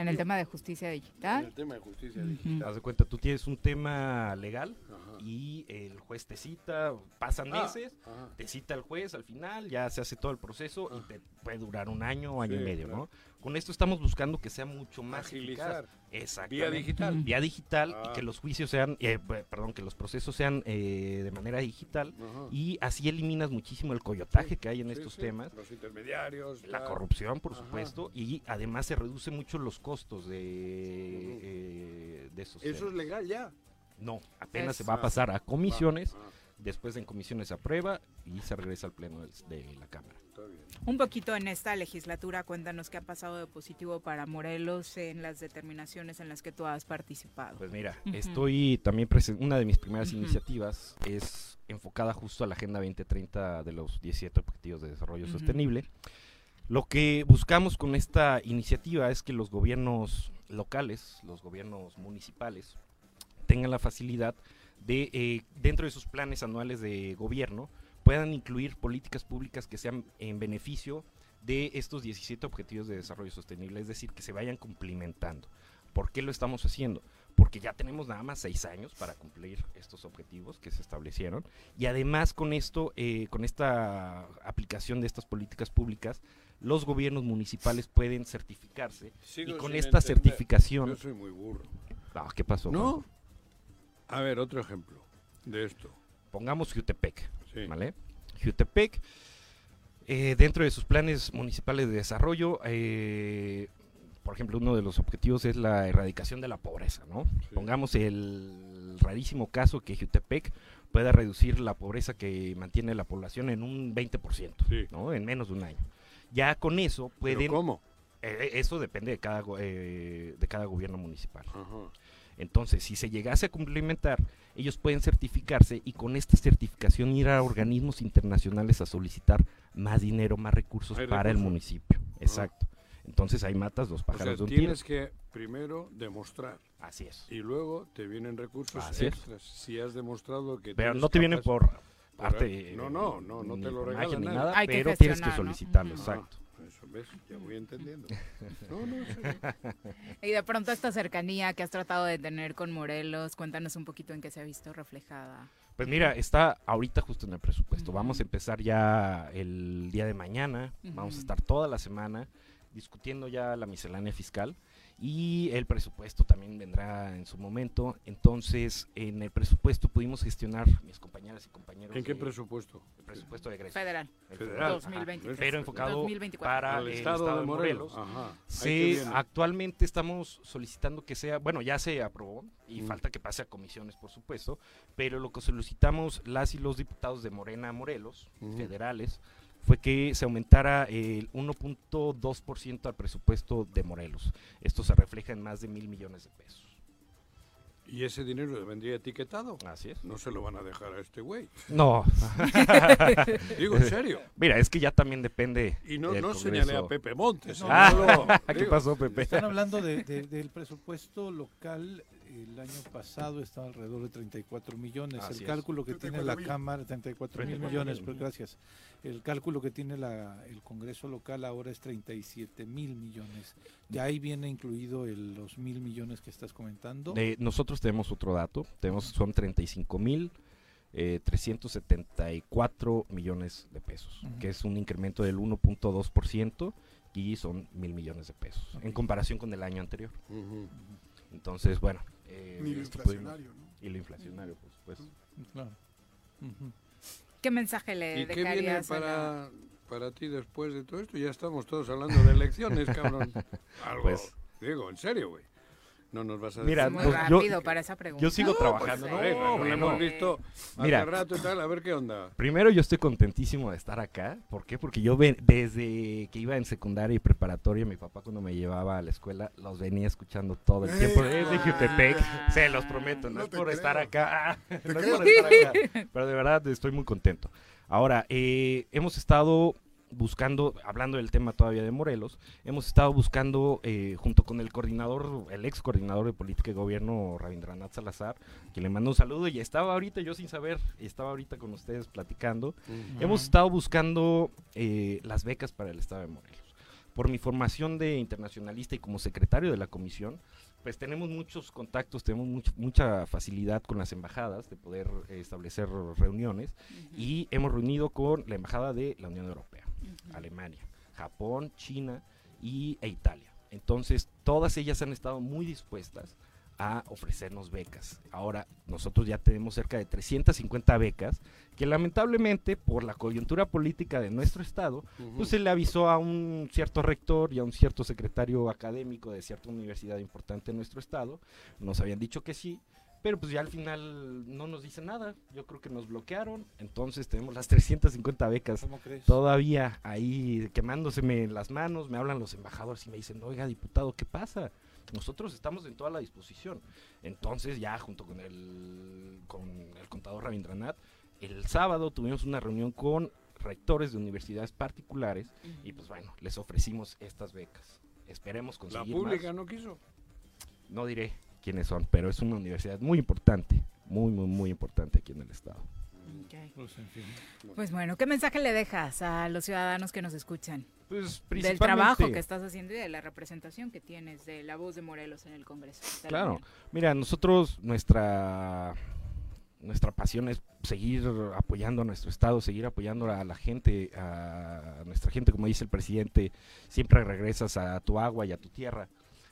En el tema de justicia En digital. el tema de justicia digital. Haz de cuenta, tú tienes un tema legal Ajá. Y el juez te cita, pasan Ah, meses, te cita el juez al final, ya se hace todo el proceso y Ah. te puede durar un año, año Sí, y medio, claro. ¿no? Con esto estamos buscando que sea mucho más Agilizar. eficaz. Vía digital. Vía digital Ah. y que los juicios sean, eh, pe- perdón, que los procesos sean eh, de manera digital Ajá. y así eliminas muchísimo el coyotaje Sí, que hay en sí, estos temas. Los intermediarios. La corrupción, por Ajá. supuesto, y además se reduce mucho los costos de, eh, de esos Eso es legal ya. No, apenas se va a pasar a comisiones después en comisiones se aprueba y se regresa al pleno de la Cámara. Un poquito en esta legislatura, cuéntanos qué ha pasado de positivo para Morelos en las determinaciones en las que tú has participado. Pues mira, estoy también presente, una de mis primeras iniciativas es enfocada justo a la Agenda 2030 de los 17 Objetivos de Desarrollo. Sostenible. Lo que buscamos con esta iniciativa es que los gobiernos locales, los gobiernos municipales, tengan la facilidad de, eh, dentro de sus planes anuales de gobierno, puedan incluir políticas públicas que sean en beneficio de estos 17 Objetivos de Desarrollo Sostenible, es decir, que se vayan cumplimentando. ¿Por qué lo estamos haciendo? Porque ya tenemos nada más seis años para cumplir estos objetivos que se establecieron y además con esto, eh, con esta aplicación de estas políticas públicas, los gobiernos municipales pueden certificarse Sigo y con esta entender. certificación... Yo soy muy burro. Ah, ¿Qué pasó? ¿No? A ver, otro ejemplo de esto. Pongamos Jutepec, Sí. ¿vale? Jutepec, eh, dentro de sus planes municipales de desarrollo, eh, por ejemplo, uno de los objetivos es la erradicación de la pobreza, ¿no? Pongamos el rarísimo caso que Jutepec pueda reducir la pobreza que mantiene la población en un 20%, ¿no? En menos de un año. Ya con eso ¿Pero pueden... cómo? Eh, eso depende de cada, eh, de cada gobierno municipal. Entonces, si se llegase a cumplimentar, ellos pueden certificarse y con esta certificación ir a organismos internacionales a solicitar más dinero, más recursos para el municipio. Exacto. Entonces ahí matas dos O sea, pájaros de un tiro. tienes que primero demostrar. Así es. Y luego te vienen recursos Así es. extras si has demostrado que Pero no te vienen por parte, No, no, no, no ni te lo regalan nada, que pero tienes que solicitarlo, Ah, exacto. Eso ves, ya voy entendiendo. No, no, sí. Y de pronto esta cercanía que has tratado de tener con Morelos, cuéntanos un poquito en qué se ha visto reflejada. Pues mira, está ahorita justo en el presupuesto. Vamos a empezar ya el día de mañana. Vamos a estar toda la semana discutiendo ya la miscelánea fiscal y el presupuesto también vendrá en su momento. Entonces, en el presupuesto pudimos gestionar mis compañeras y compañeros. ¿En qué de- presupuesto? El presupuesto de Grecia. Federal. El Federal. 2023. Pero enfocado 2024. para el estado estado, de de Morelos. Ajá. Sí, actualmente estamos solicitando que sea, bueno, ya se aprobó y Mm. falta que pase a comisiones, por supuesto, pero lo que solicitamos las y los diputados de Morena Morelos, federales, fue que se aumentara el 1.2% al presupuesto de Morelos. Esto se refleja en más de mil millones de pesos. ¿Y ese dinero vendría etiquetado? Así es. No se lo van a dejar a este güey. No. Digo, en serio. Mira, es que ya también depende. Y no, no señalé a Pepe Montes. Ah, señaló- ¿qué digo, pasó, Pepe? Están hablando de- de- del presupuesto local. El año pasado estaba alrededor de 34 millones. Así el es. cálculo que tiene la 34,000. Cámara, 34 mil 34,000. millones, pues gracias. El cálculo que tiene la, el Congreso local ahora es 37 mil millones. Ya ahí viene incluido el- los mil millones que estás comentando. Eh, nosotros tenemos otro dato, tenemos son 35 mil eh, 374 millones de pesos, que es un incremento del 1.2% y son mil millones de pesos en comparación con el año anterior. Entonces, bueno, eh, Ni lo inflacionario, ¿no? y lo inflacionario, por supuesto. Claro. Ujú. ¿Qué mensaje le ¿Y qué viene la- para, para ti después de todo esto? Ya estamos todos hablando de elecciones, cabrón. Algo, Pues- digo, en serio, güey. No nos vas a Mira, decir Muy pues, nada. yo- rápido para esa pregunta. yo sigo No, trabajando, pues, ¿no? eh, no, Bueno. lo hemos visto Mira. hace rato y tal, a ver qué onda. Primero yo estoy contentísimo de estar acá. ¿Por qué? Porque yo ven- desde que iba en secundaria y preparatoria, mi papá cuando me llevaba a la escuela, los venía escuchando todo el tiempo. Eh, Es de Jutepec, ah. se los prometo, no, No es te por creo. estar acá. no es por estar acá. Pero de verdad estoy muy contento. Ahora, eh, hemos estado buscando, hablando del tema todavía de Morelos, hemos estado buscando eh, junto con el coordinador, el ex coordinador de política y gobierno, Rabindranath Salazar, que le mando un saludo y estaba ahorita yo sin saber, estaba ahorita con ustedes platicando, hemos estado buscando eh, las becas para el estado de Morelos. Por mi formación de internacionalista y como secretario de la comisión, pues tenemos muchos contactos, tenemos much- mucha facilidad con las embajadas de poder eh, establecer reuniones y hemos reunido con la embajada de la Unión Europea, Alemania, Japón, China y, e Italia. Entonces, todas ellas han estado muy dispuestas a ofrecernos becas. Ahora, nosotros ya tenemos cerca de 350 becas que lamentablemente por la coyuntura política de nuestro estado, pues se le avisó a un cierto rector y a un cierto secretario académico de cierta universidad importante en nuestro estado, nos habían dicho que sí, Pero pues ya al final no nos dicen nada. Yo creo que nos bloquearon. Entonces tenemos las 350 becas ¿Cómo crees? todavía ahí quemándoseme las manos. Me hablan los embajadores y me dicen, oiga, diputado, ¿qué pasa? Nosotros estamos en toda la disposición. Entonces ya junto con el, con el contador Rabindranath, el sábado tuvimos una reunión con rectores de universidades particulares y pues bueno, les ofrecimos estas becas. Esperemos La conseguir pública más. no quiso. No diré quiénes son, pero es una universidad muy importante, muy, muy, muy importante aquí en el estado. Pues, en fin. Pues bueno, ¿qué mensaje le dejas a los ciudadanos que nos escuchan? Pues Del trabajo que estás haciendo y de la representación que tienes de la voz de Morelos en el Congreso. Claro, mira, nosotros nuestra nuestra pasión es seguir apoyando a nuestro estado, seguir apoyando a la gente, a nuestra gente, como dice el presidente, siempre regresas a tu agua y a tu tierra.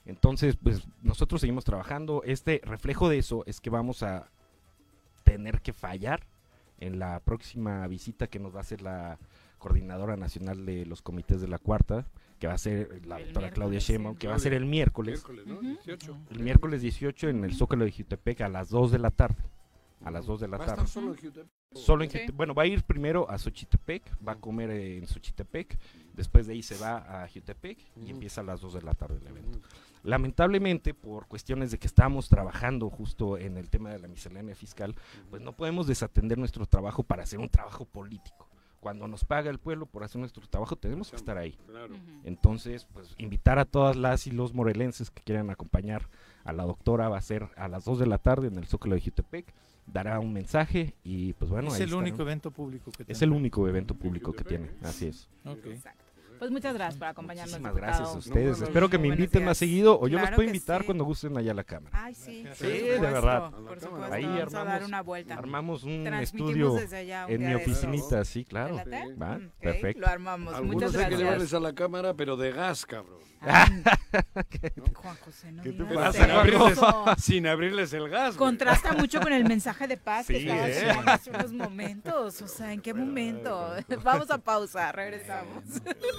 Entonces, pues nosotros seguimos trabajando. Este reflejo de eso es que vamos a tener que fallar en la próxima visita que nos va a hacer la coordinadora nacional de los comités de la cuarta, que va a ser la El doctora Claudia Sheinbaum, que va a ser el miércoles. Miércoles, ¿no? 18. El miércoles 18 en el Zócalo de Jutepec a las 2 de la tarde. A las 2 de la ¿Va a tarde. estar solo en Jutepec? Solo en Sí. Jute- Bueno, va a ir primero a Xochitepec, va a comer en Xochitepec, después de ahí se va a Jutepec y empieza a las 2 de la tarde el evento. Lamentablemente, por cuestiones de que estamos trabajando justo en el tema de la miscelánea fiscal, pues no podemos desatender nuestro trabajo para hacer un trabajo político. Cuando nos paga el pueblo por hacer nuestro trabajo, tenemos que estar ahí. Claro. Entonces, pues invitar a todas las y los morelenses que quieran acompañar a la doctora va a ser a las 2 de la tarde en el Zócalo de Jutepec. Dará un mensaje y pues bueno. es ahí el único evento público que Es tiene. el único evento público que tiene, así es. Pues muchas gracias por acompañarnos. Muchísimas gracias a ustedes. Espero que me inviten días. más seguido o yo Claro los puedo invitar sí. cuando gusten allá a la cámara. Ay, sí. Sí, de verdad. Por supuesto, Ahí vamos a dar armamos, una vuelta. armamos un Transmitimos estudio desde allá un en mi oficinita, sí, claro. Va, perfecto. Lo armamos. Algunos Muchas hay que gracias. llevarles a la cámara, pero de gas, cabrón. Juan José, no ¿Qué te pasa? Sin abrirles, eso. sin abrirles el gas. güey. Contrasta mucho con el mensaje de paz que Sí, estaba ¿eh? haciendo hace unos momentos. O sea, ¿en qué momento? Vamos a pausa, regresamos.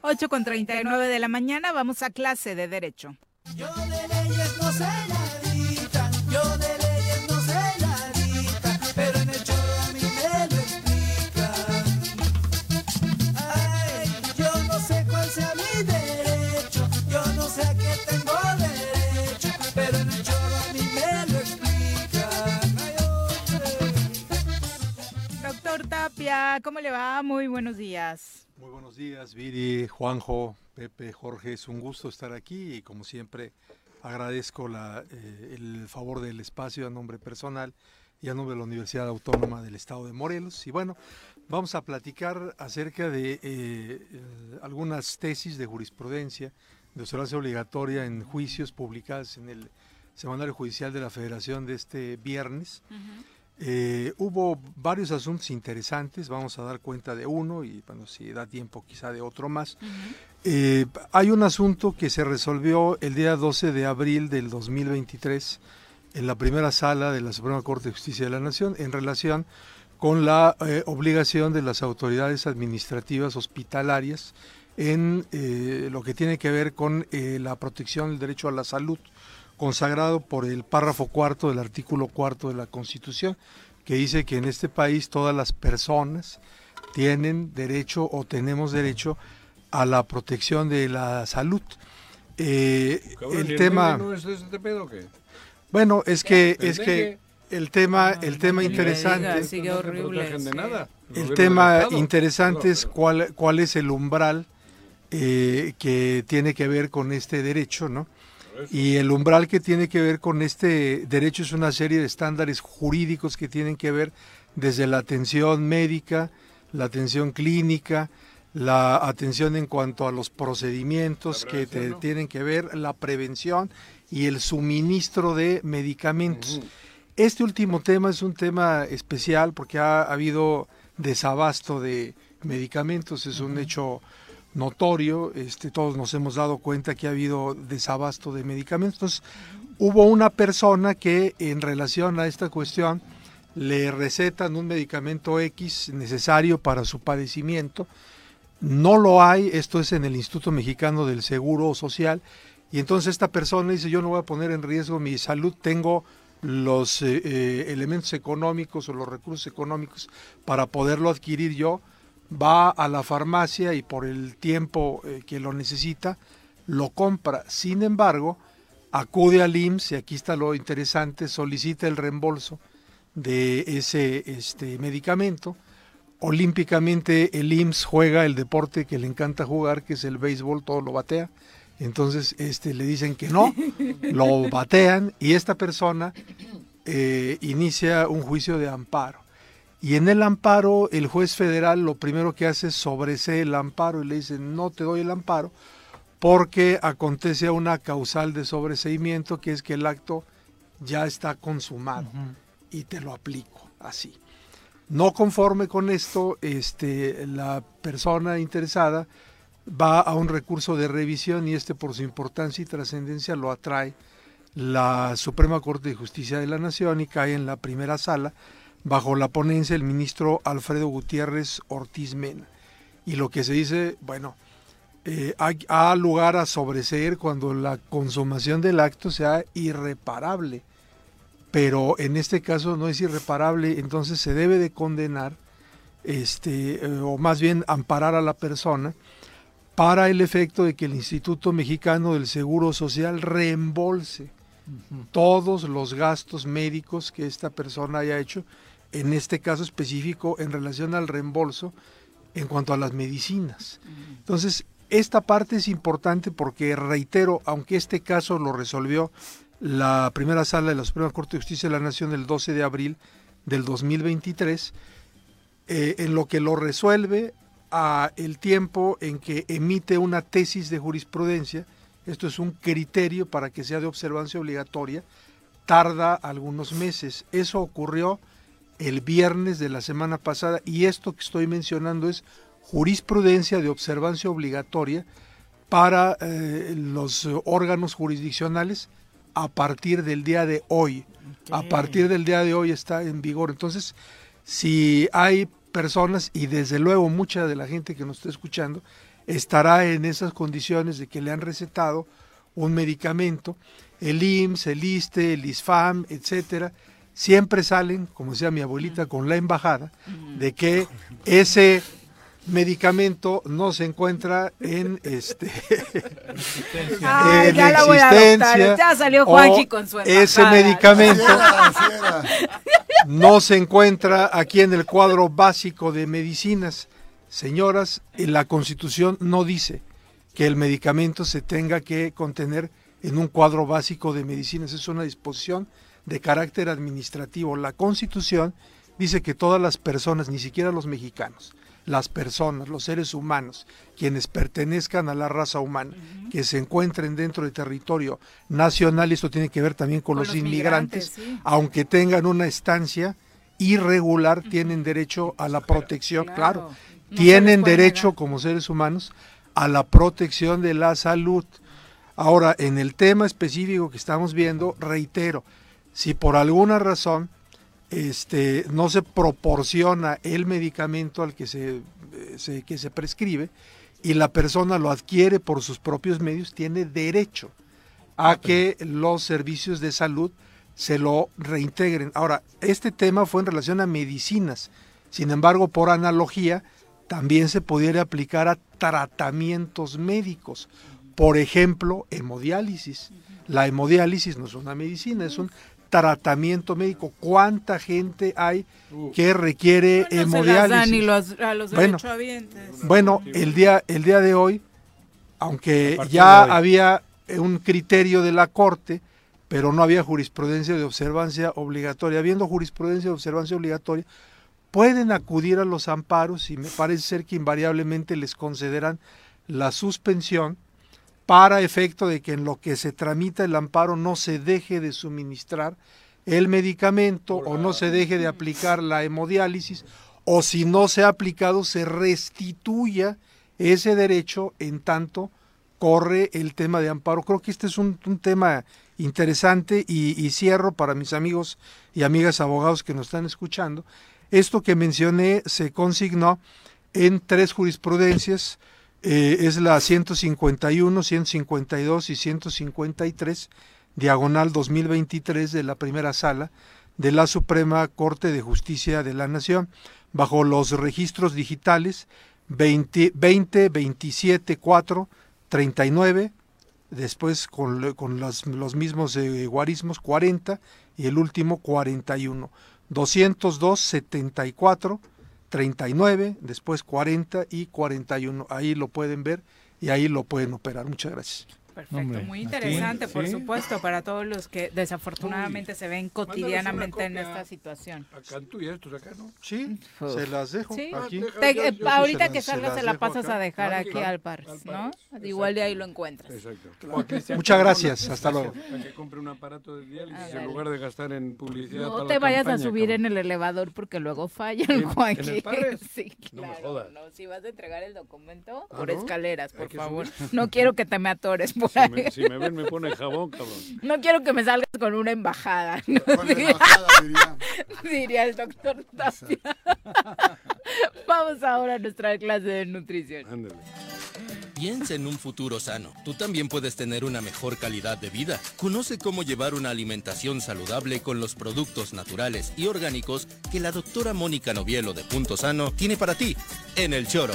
8 con 39 de la mañana, vamos a clase de Derecho. Yo de leyes no sé nadita, yo de leyes no sé nadita, pero en el choro a mí me lo explican. Ay, yo no sé cuál sea mi derecho, yo no sé a qué tengo derecho, pero en el choro a mí me lo explican. Ay, Doctor Tapia, ¿cómo le va? Muy buenos días. Muy buenos días, Viri, Juanjo, Pepe, Jorge. Es un gusto estar aquí y como siempre agradezco eh, el favor del espacio a nombre personal y a nombre de la Universidad Autónoma del Estado de Morelos. Y bueno, vamos a platicar acerca de eh, algunas tesis de jurisprudencia de observancia obligatoria en juicios publicadas en el Semanario Judicial de la Federación de este viernes. Eh, hubo varios asuntos interesantes, vamos a dar cuenta de uno y bueno, si da tiempo quizá de otro más. Eh, hay un asunto que se resolvió el día 12 de abril del 2023 en la primera sala de la Suprema Corte de Justicia de la Nación en relación con la eh, obligación de las autoridades administrativas hospitalarias en lo que tiene que ver con la protección del derecho a la salud consagrado por el párrafo cuarto del artículo cuarto de la Constitución, que dice que en este país todas las personas tienen derecho o tenemos derecho a la protección de la salud. Eh, Cabrón, ¿y el tema, no es de este pedo o qué? bueno, es que El es que el tema, el tema interesante, No sí. nada. El tema interesante es cuál, cuál es el umbral eh, que tiene que ver con este derecho, ¿no? Y el umbral que tiene que ver con este derecho es una serie de estándares jurídicos que tienen que ver desde la atención médica, la atención clínica, la atención en cuanto a los procedimientos que te- tienen que ver, la prevención y el suministro de medicamentos. Este último tema es un tema especial porque ha, habido desabasto de medicamentos, es un hecho notorio, este, todos nos hemos dado cuenta que ha habido desabasto de medicamentos. Hubo una persona que en relación a esta cuestión le recetan un medicamento X necesario para su padecimiento, no lo hay, esto es en el Instituto Mexicano del Seguro Social, y entonces esta persona dice, yo no voy a poner en riesgo mi salud, tengo los eh, eh, elementos económicos o los recursos económicos para poderlo adquirir yo, va a la farmacia y por el tiempo eh, que lo necesita, lo compra. Sin embargo, acude al IMSS, y aquí está lo interesante, solicita el reembolso de ese este, medicamento. Olímpicamente el IMSS juega el deporte que le encanta jugar, que es el béisbol, todo lo batea. Entonces este, le dicen que no, lo batean y esta persona eh, inicia un juicio de amparo. Y en el amparo, el juez federal lo primero que hace es sobreseer el amparo y le dice, no te doy el amparo porque acontece una causal de sobreseimiento que es que el acto ya está consumado y te lo aplico así. No conforme con esto, este, la persona interesada va a un recurso de revisión y este por su importancia y trascendencia lo atrae la Suprema Corte de Justicia de la Nación y cae en la primera sala bajo la ponencia del ministro Alfredo Gutiérrez Ortiz Mena. Y lo que se dice, bueno, eh, hay- ha lugar a sobreseer cuando la consumación del acto sea irreparable, pero en este caso no es irreparable, entonces se debe de condenar, este, eh, o más bien amparar a la persona para el efecto de que el Instituto Mexicano del Seguro Social reembolse todos los gastos médicos que esta persona haya hecho, en este caso específico en relación al reembolso en cuanto a las medicinas. Entonces, esta parte es importante porque, reitero, aunque este caso lo resolvió la primera sala de la Suprema Corte de Justicia de la Nación el 12 de abril del 2023, eh, en lo que lo resuelve a el tiempo en que emite una tesis de jurisprudencia, esto es un criterio para que sea de observancia obligatoria, tarda algunos meses. Eso ocurrió el viernes de la semana pasada y esto que estoy mencionando es jurisprudencia de observancia obligatoria para eh, los órganos jurisdiccionales a partir del día de hoy. A partir del día de hoy está en vigor. Entonces, si hay personas, y desde luego mucha de la gente que nos está escuchando, estará en esas condiciones de que le han recetado un medicamento, el IMSS, el ISTE, el ISFAM, etcétera, siempre salen, como decía mi abuelita, con la embajada de que ese medicamento no se encuentra en este en ya la voy a adoptar. Ya salió o Juanji con su ese medicamento no se encuentra aquí en el cuadro básico de medicinas. Señoras, en la Constitución no dice que el medicamento se tenga que contener en un cuadro básico de medicinas. Es una disposición de carácter administrativo. La Constitución dice que todas las personas, ni siquiera los mexicanos, las personas, los seres humanos, quienes pertenezcan a la raza humana, que se encuentren dentro del territorio nacional, y esto tiene que ver también con, Con los, los inmigrantes, migrantes, sí. aunque tengan una estancia irregular, tienen derecho a la protección, claro, Claro. No se tienen derecho como seres humanos a la protección de la salud. Ahora, en el tema específico que estamos viendo, reitero, si por alguna razón este, no se proporciona el medicamento al que se, eh, se- que se prescribe y la persona lo adquiere por sus propios medios, tiene derecho a que los servicios de salud se lo reintegren. Ahora, este tema fue en relación a medicinas, sin embargo, por analogía, también se pudiera aplicar a tratamientos médicos. Por ejemplo, hemodiálisis. La hemodiálisis no es una medicina, es un tratamiento médico. ¿Cuánta gente hay que requiere No se las hemodiálisis? dan los, a los Bueno, derechohabientes. Bueno, el día, el día de hoy, aunque ya hoy. había un criterio de la Corte, pero no había jurisprudencia de observancia obligatoria. Habiendo jurisprudencia de observancia obligatoria, pueden acudir a los amparos y me parece ser que invariablemente les concederán la suspensión para efecto de que en lo que se tramita el amparo no se deje de suministrar el medicamento o no se deje de aplicar la hemodiálisis o si no se ha aplicado se restituya ese derecho en tanto corre el tema de amparo. Creo que este es un, tema interesante y, y cierro para mis amigos y amigas abogados que nos están escuchando. Esto que mencioné se consignó en tres jurisprudencias, eh, es la 151, 152 y 153, diagonal 2023 de la primera sala de la Suprema Corte de Justicia de la Nación, bajo los registros digitales 20, 20 27, 4, 39, después con, con las- los mismos eh, guarismos 40 y el último 41. 202, 74, 39, después 40 y 41. Ahí lo pueden ver y ahí lo pueden operar. Muchas gracias. Perfecto, Hombre, muy aquí, interesante, por sí. supuesto, para todos los que desafortunadamente se ven cotidianamente en esta situación. A Cantú y a estos acá, ¿no? Sí, se las dejo Sí. aquí. Te- yo- eh, yo ahorita se que se salgas las se la pasas acá. a dejar Ah, aquí claro. al Pars, Al ¿no? Pars, Igual de ahí exacto. lo encuentras. Exacto. O a Cristian Muchas gracias, hasta luego. Para que compre un aparato de diálisis Ah, en lugar de gastar en publicidad. No para te la vayas a campaña, subir cabrón. en el elevador porque luego falla ¿En- el en Juanqui. el Parres? Sí, No me claro. jodas. no, si vas a entregar el documento, Ah, por escaleras, por favor. No quiero que te me atores por Si ahí. me, si me ven, me pone jabón, cabrón. No quiero que me salgas con una embajada. ¿no? Con embajada, diría. Diría el doctor Tapia. Vamos ahora a nuestra clase de nutrición. Ándale. Piensa en un futuro sano. Tú también puedes tener una mejor calidad de vida. Conoce cómo llevar una alimentación saludable con los productos naturales y orgánicos que la doctora Mónica Novielo de Punto Sano tiene para ti en El Choro.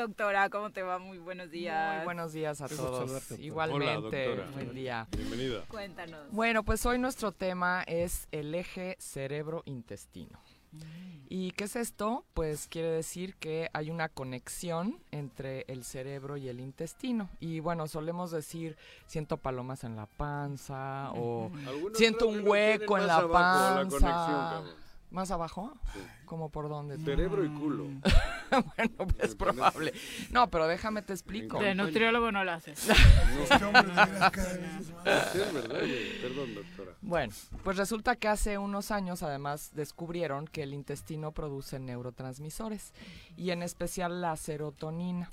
Doctora, ¿cómo te va? Muy buenos días. Muy buenos días a Qué todos. saludarte. Igualmente, Hola, doctora. buen día. Bienvenida. Cuéntanos. Bueno, pues hoy nuestro tema es el eje cerebro-intestino. ¿Y qué es esto? Pues quiere decir que hay una conexión entre el cerebro y el intestino. Y bueno, solemos decir, siento palomas en la panza o siento un hueco en la abajo, la panza. conexión. ¿Más abajo? Sí. ¿Como por dónde? Cerebro y culo. bueno, pues probable. No, pero déjame te explico. De nutriólogo no lo haces. Hombre de veras cada vez es más. Sí, es verdad, güey. Perdón, doctora. Bueno, pues resulta que hace unos años además descubrieron que el intestino produce neurotransmisores y en especial la serotonina.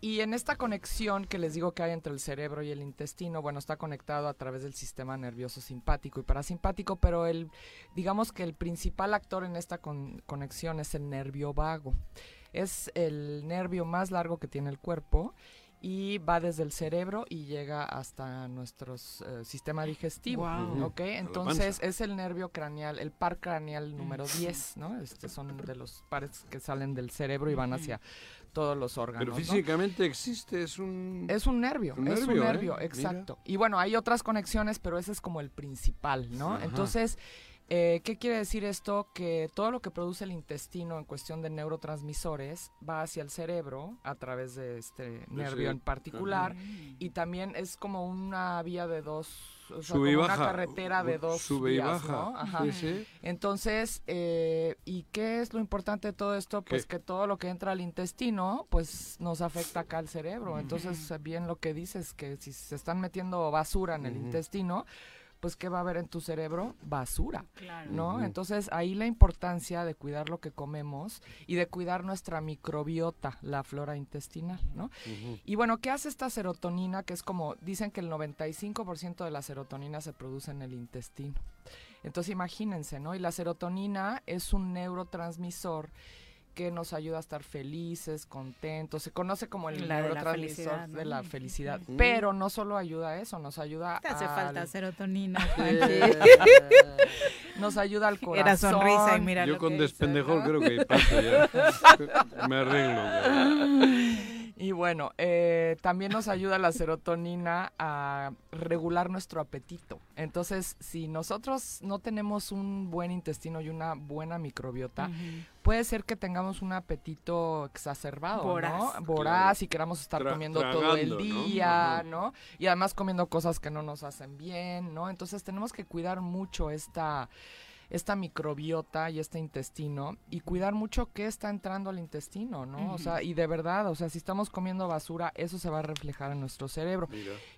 Y en esta conexión que les digo que hay entre el cerebro y el intestino, bueno, está conectado a través del sistema nervioso simpático y parasimpático, pero el digamos que el principal actor en esta con- conexión es el nervio vago. Es el nervio más largo que tiene el cuerpo y va desde el cerebro y llega hasta nuestro eh, sistema digestivo. ¿ok? Entonces es el nervio craneal, el par craneal número 10, ¿no? Este son de los pares que salen del cerebro y van hacia todos los órganos. Pero ¿no? físicamente existe, es un... Es un nervio, Un es un nervio, ¿eh? Mira. exacto. Y bueno, hay otras conexiones, pero ese es como el principal, ¿no? Ajá. Entonces, eh, ¿qué quiere decir esto? Que todo lo que produce el intestino en cuestión de neurotransmisores va hacia el cerebro a través de este nervio en particular y también es como una vía de dos, o sea, Sube y como una carretera de dos Sube y vías, baja. ¿no? Ajá. Sí, sí. Entonces, eh, ¿y qué es lo importante de todo esto? Pues ¿Qué? que todo lo que entra al intestino, pues nos afecta acá al cerebro. Entonces, bien lo que dices, que si se están metiendo basura en el intestino, pues ¿qué va a haber en tu cerebro? Basura, Claro. ¿no? Entonces, ahí la importancia de cuidar lo que comemos y de cuidar nuestra microbiota, la flora intestinal, ¿no? Y bueno, ¿qué hace esta serotonina? Que es como, dicen que el 95% de la serotonina se produce en el intestino. Entonces imagínense, ¿no? Y la serotonina es un neurotransmisor que nos ayuda a estar felices, contentos. Se conoce como el La de la neurotransmisor felicidad, de la felicidad. Pero no solo ayuda a eso, nos ayuda Te hace al- falta serotonina, nos ayuda al corazón. Era sonrisa y mira Yo lo con que creo que paso ya. Me arreglo. Y bueno, eh, también nos ayuda la serotonina a regular nuestro apetito. Entonces, si nosotros no tenemos un buen intestino y una buena microbiota, puede ser que tengamos un apetito exacerbado, Voraz. ¿no? Voraz y queramos estar Tra- comiendo todo el día. ¿no? Y además comiendo cosas que no nos hacen bien, ¿no? Entonces tenemos que cuidar mucho esta esta microbiota y este intestino y cuidar mucho qué está entrando al intestino, ¿no? O sea, y de verdad, o sea, si estamos comiendo basura, eso se va a reflejar en nuestro cerebro.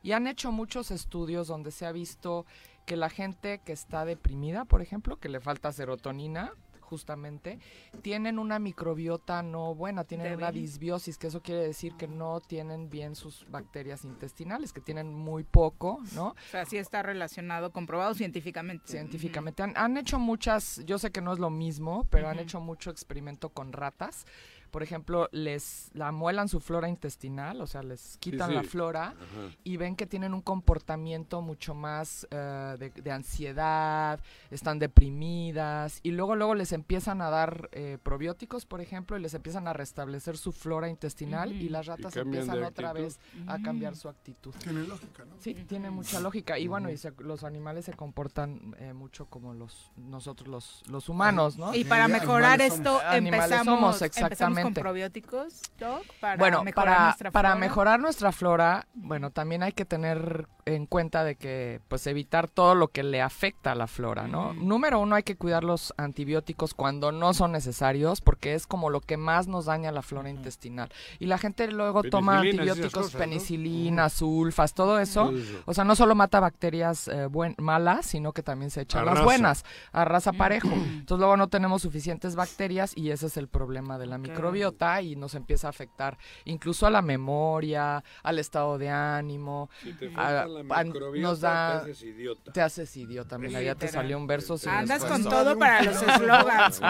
Y han hecho muchos estudios donde se ha visto que la gente que está deprimida, por ejemplo, que le falta serotonina, justamente, tienen una microbiota no buena, tienen una disbiosis, que eso quiere decir que no tienen bien sus bacterias intestinales, que tienen muy poco, ¿no? O sea, sí está relacionado, comprobado científicamente. Científicamente. Han, han hecho muchas, yo sé que no es lo mismo, pero han hecho mucho experimento con ratas. Por ejemplo, les la muelan su flora intestinal, o sea, les quitan la sí. flora Ajá. y ven que tienen un comportamiento mucho más eh, de, de ansiedad, están deprimidas y luego luego les empiezan a dar eh, probióticos, por ejemplo, y les empiezan a restablecer su flora intestinal y las ratas empiezan otra vez a cambiar su actitud. Tiene lógica, ¿no? Sí, tiene mucha lógica. Y bueno, y se- los animales se comportan eh, mucho como los nosotros los, los humanos, ¿no? Y para mejorar esto empezamos, somos, empezamos con probióticos, Doc, para bueno, mejorar para, nuestra para flora. mejorar nuestra flora, bueno, también hay que tener en cuenta de que, pues, evitar todo lo que le afecta a la flora, ¿no? Número uno, hay que cuidar los antibióticos cuando no son necesarios, porque es como lo que más nos daña la flora intestinal. Y la gente luego toma antibióticos, cosas, ¿no? penicilina, sulfas, todo eso. O sea, no solo mata bacterias eh, buen- malas, sino que también se echan las buenas, arrasa parejo. Entonces luego no tenemos suficientes bacterias y ese es el problema de la microbiota y nos empieza a afectar incluso a la memoria, al estado de ánimo. Si te a- la microbiota, nos da, te haces idiota. Te haces idiota, mira, ya te salió un verso. sin Andas con todo para los eslogans,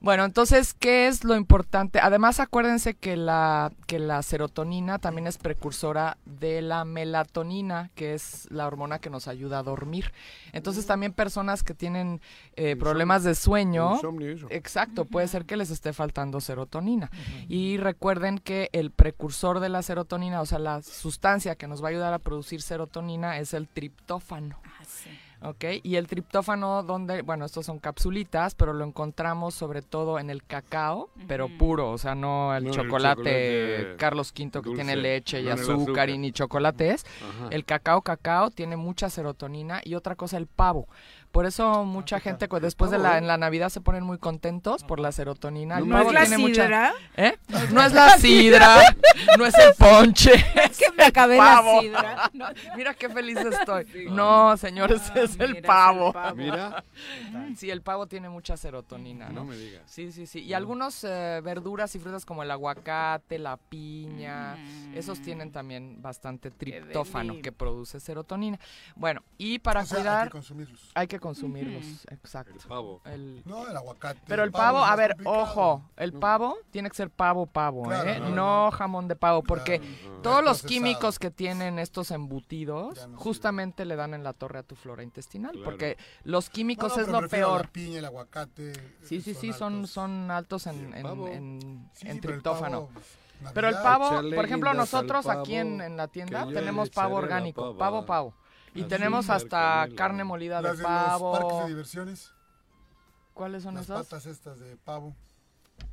Bueno, entonces, ¿qué es lo importante? Además, acuérdense que la, que la serotonina también es precursora de la melatonina, que es la hormona que nos ayuda a dormir. Entonces, también personas que tienen eh, problemas de sueño, Insomnio, eso. exacto, puede ser que les esté faltando serotonina. Y recuerden que el precursor de la serotonina, o sea, la sustancia que nos va a ayudar a producir serotonina es el triptófano. ¿ok? Y el triptófano, donde, bueno, estos son capsulitas, pero lo encontramos sobre todo en el cacao, pero puro, o sea, no el No, el chocolate, chocolate Carlos V que dulce, tiene leche y no azúcar, azúcar. y ni chocolates. Ajá. El cacao, cacao tiene mucha serotonina y otra cosa, el pavo. Por eso mucha gente cu- después de la ¿eh? en la Navidad se ponen muy contentos por la serotonina. El ¿No pavo es la tiene mucha- sidra? ¿Eh? No es la sidra, no es el ponche. Es que me acabé pavo. la sidra. No. Mira qué feliz estoy. No, señores, es el mira, es el pavo. Mira. Sí, el pavo tiene mucha serotonina, ¿no? No me digas. Sí, sí, sí. Y algunos eh, verduras y frutas como el aguacate, la piña, esos tienen también bastante triptófano que produce serotonina. Bueno, y para O sea, hay cuidar que consumirlos. hay que consumirlos, exacto. El pavo. El- No, el aguacate. pero el pavo, a ver, complicado. ojo, el pavo tiene que ser pavo, pavo, Claro, ¿eh? no, No jamón de pavo, porque Claro. todos los químicos que tienen estos embutidos justamente le dan en la torre a tu flora intestinal, Claro. porque los químicos es lo peor. La piña, el aguacate. Sí, sí, sí, son, altos. son altos en, en- pavo. en- Sí, en sí, pero el triptófano. pavo, Pero el pavo, por ejemplo, nosotros aquí en, en la tienda tenemos pavo orgánico, pavo, pavo. Y tenemos hasta carne molida Las de de los parques pavo. de diversiones, ¿Cuáles son las esas? patas estas de pavo.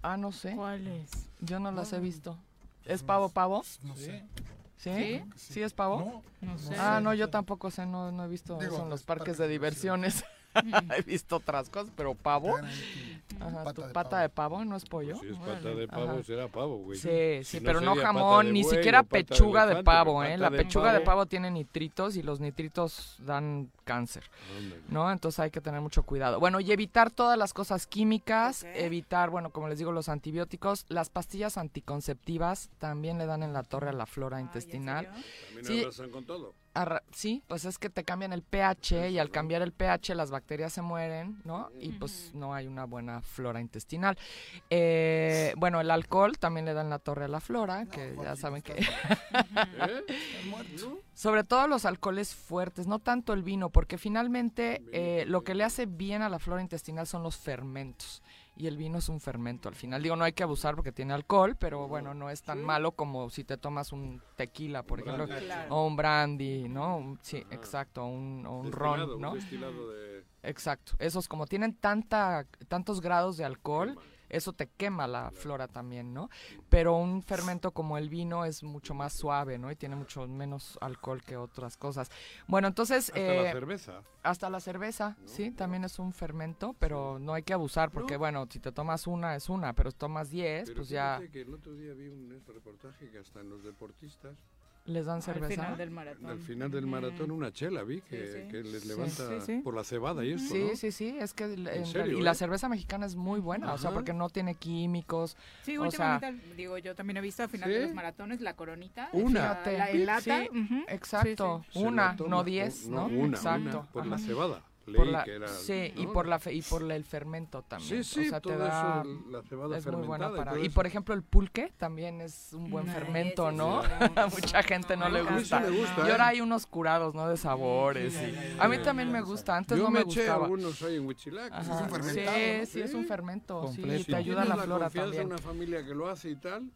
Ah, no sé. ¿Cuáles? Yo no las he visto. ¿Es pavo, pavo? No sé. ¿Sí? ¿Sí? ¿Sí es pavo? No, No sé. Ah, no, yo tampoco sé, no, no he visto Digo, eso en los parques parques de de diversiones. he visto otras cosas, pero pavo. Ajá, pata tu de pata pavo. de pavo no es pollo. Si es pata de pavo, Ajá. será pavo, güey. Sí, sí, Si pero no jamón, ni buey siquiera de pechuga de, pavo, ¿eh? La pechuga de pavo. pavo tiene nitritos y los nitritos dan cáncer, Ándale. ¿no? Entonces hay que tener mucho cuidado. Bueno, y evitar todas las cosas químicas, evitar, bueno, como les digo, los antibióticos, las pastillas anticonceptivas también le dan en la torre a la flora Ay, ¿en intestinal. También Sí. arrasan con todo. Sí, pues es que te cambian el pH y al cambiar el pH las bacterias se mueren, ¿no? Y pues no hay una buena flora intestinal. Eh, bueno, el alcohol también le da en la torre a la flora, que ya saben que... ¿Eh? Sobre todo los alcoholes fuertes, no tanto el vino, porque finalmente eh, lo que le hace bien a la flora intestinal son los fermentos. Y el vino es un fermento al final. Digo, no hay que abusar porque tiene alcohol, pero bueno, no es tan malo como si te tomas un tequila, por ejemplo. Claro. o un brandy, ¿no? Un- sí, exacto, un, o un Destilado, ron, un ¿no? destilado de- Exacto. Esos como tienen tanta, tantos grados de alcohol, eso te quema la flora también, ¿no? Pero un fermento como el vino es mucho más suave, ¿no? Y tiene mucho menos alcohol que otras cosas. Bueno, entonces... Hasta eh, la cerveza. Hasta la cerveza, sí, también es un fermento, pero no hay que abusar porque, bueno, si te tomas una es una, pero si tomas 10, Pero pues ya que el otro día vi un reportaje que hasta en los deportistas les dan cerveza. final del maratón. al final del maratón una chela vi que, Sí, sí. que les levanta sí, sí. por la cebada y esto, Sí, ¿no? sí, sí, es que en serio, y la eh? cerveza mexicana es muy buena, o sea, porque no tiene químicos. Sí, o sea, últimamente, digo, yo también he visto al final ¿Sí? de los maratones la coronita. Una. La, la lata. Exacto, una, toma, no o- diez, no, ¿no? una, exacto. una, por la ajá. Cebada. Por Leí la- que era, sí, y ¿no? por la fe- y por el fermento también. Sí, sí, o sea, te todo da, eso, la cebada es muy buena fermentada y para. Y eso. por ejemplo el pulque también es un buen Ay, fermento, ¿no? sí, A mucha gente no le A mí sí gusta. me gusta, Y ahora ¿eh? hay unos curados, ¿no? De sabores. y- A mí también me gusta. Antes Yo no me, me eché gustaba. algunos ahí en Huichilac. Es un fermentado, Sí, ¿no? sí, es un fermento. Sí, Completo. te ayuda a la flora también. una familia que lo hace y tal.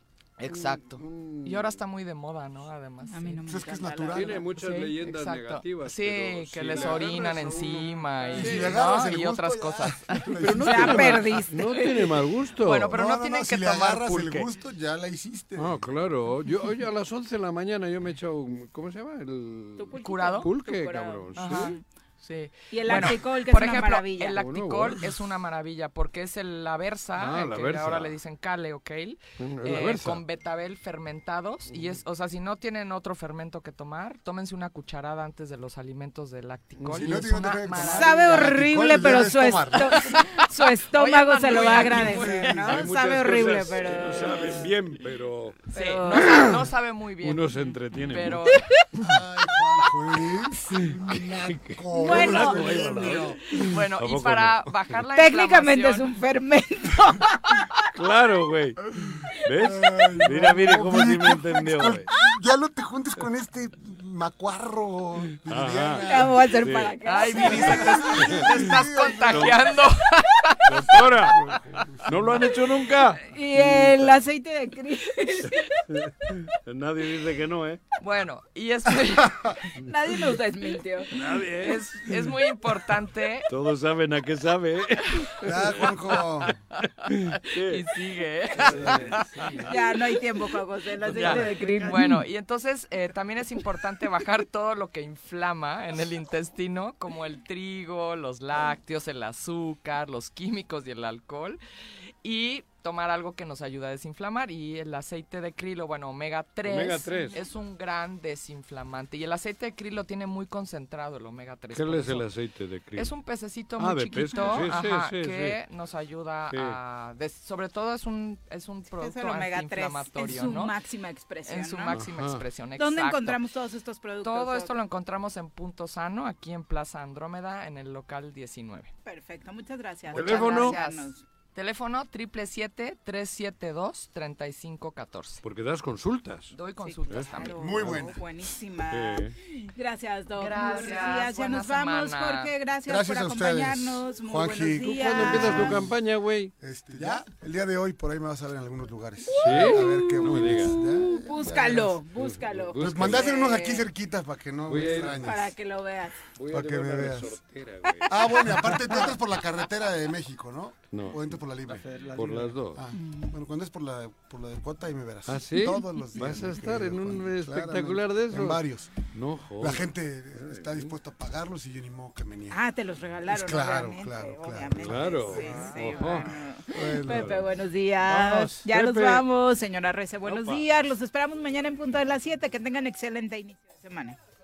Exacto. un- Y ahora está muy de moda, ¿no? Además. A mí sí. no me Pues es que es natural. Tiene muchas Sí, leyendas exacto. negativas. Sí, pero que si les le orinan uno- encima y, le ¿no? y otras ya. cosas. Pero no Ya tiene mal- perdiste. No tiene mal gusto. Bueno, pero no, no, tienen no, que si le tomar agarras pulque. el gusto, ya la hiciste. Ah, claro. Yo, oye, a las 11 de la mañana yo me he echado, un- ¿cómo se llama? El Tu. ¿Curado? pulque, Tu curado. cabrón. Sí. Y el Bueno, lacticol, que por es una ejemplo, maravilla. El Bueno, lacticol bueno. es una maravilla porque es el, la versa, Ah, la que versa. ahora le dicen kale o kale, eh, con betabel fermentados. Y es, o sea, si no tienen otro fermento que tomar, tómense una cucharada antes de los alimentos de lacticol. Si y no es tiene una nada que tomar, maravilla. Sabe horrible, pero su, tomar. esto- su estómago Oye, se lo va a agradecer, ¿no? Sabe horrible, pero... que no saben bien, pero Sí, pero- no, sabe, no sabe muy bien. uno se entretiene. pero Ay, Bueno. bueno, ¿A y para no? bajar la Técnicamente es un fermento. Claro, güey. ¿Ves? Ay, Mira, no, mire cómo sí me entendió, güey. Ya no te juntes con este macuarro. Ya voy a hacer Sí. para acá. Ay, Viri, se te, te estás contagiando. Doctora, ¿no lo han hecho nunca? Y el aceite de krill. Nadie dice que no, ¿eh? Bueno, y es muy, Nadie nos desmintió. Nadie, ¿eh? es, es muy importante Todos saben a qué sabe, ¿eh? Ya, Juanjo. y sigue. ¿eh? Ya no hay tiempo, Juan José. El aceite Ya. de krill. Bueno, y entonces eh, también es importante bajar todo lo que inflama en el intestino, como el trigo, los lácteos, el azúcar, los químicos y el alcohol. Y tomar algo que nos ayuda a desinflamar y el aceite de krilo, bueno, omega 3, Omega 3. es un gran desinflamante y el aceite de krilo tiene muy concentrado el omega 3. ¿Qué es eso. el aceite de krill? Es un pececito Ah, muy de chiquito, sí, sí, ajá, sí, que sí. nos ayuda Sí. a, des- sobre todo es un es un Es producto omega 3 en antiinflamatorio, su ¿no? máxima expresión. en su ¿no? máxima Ajá. expresión. ¿Dónde exacto. encontramos todos estos productos? Todo esto lo encontramos en Punto Sano, aquí en Plaza Andrómeda, en el local 19. Perfecto, muchas gracias. Teléfono. Muchas gracias. Teléfono 777-372-3514. Porque das consultas. Doy consultas Sí, también. claro. Muy buena. Buenísima. Sí. Gracias, Doc. Gracias, Gracias. Ya buena nos vamos. Jorge. Gracias, Gracias por a ustedes, acompañarnos. Muy Juanji. buenos ¿Tú días. ¿Cuándo empiezas tu campaña, güey? Este, ya, el día de hoy por ahí me vas a ver en algunos lugares. ¿Sí? A ver qué No digas. Ya, ya, Búscalo, búscalo. Pues mandaste unos aquí cerquitas para que no me extrañes. Para que lo veas. Voy Pa' que me veas. güey. Ah, bueno, y aparte tú entras por la carretera de México, ¿no? No. O entras por la libre. Por las dos. Ah, bueno, cuando es por la, por la de Cota ahí me verás. ¿Ah, sí? Todos los días. ¿Vas a estar querido en un Juan. espectacular de esos? En varios. No, joder. La gente está dispuesta a pagarlos y yo ni modo que me niegue. Ah, te los regalaron, Pues claro, obviamente, claro, claro. obviamente. Claro. Sí, sí, Ojo. bueno. Bueno. Pepe, buenos días. Vamos, ya nos Pepe. vamos, señora Rece, buenos Opa. días. Los esperamos mañana en punto de las 7. Que tengan excelente inicio de semana.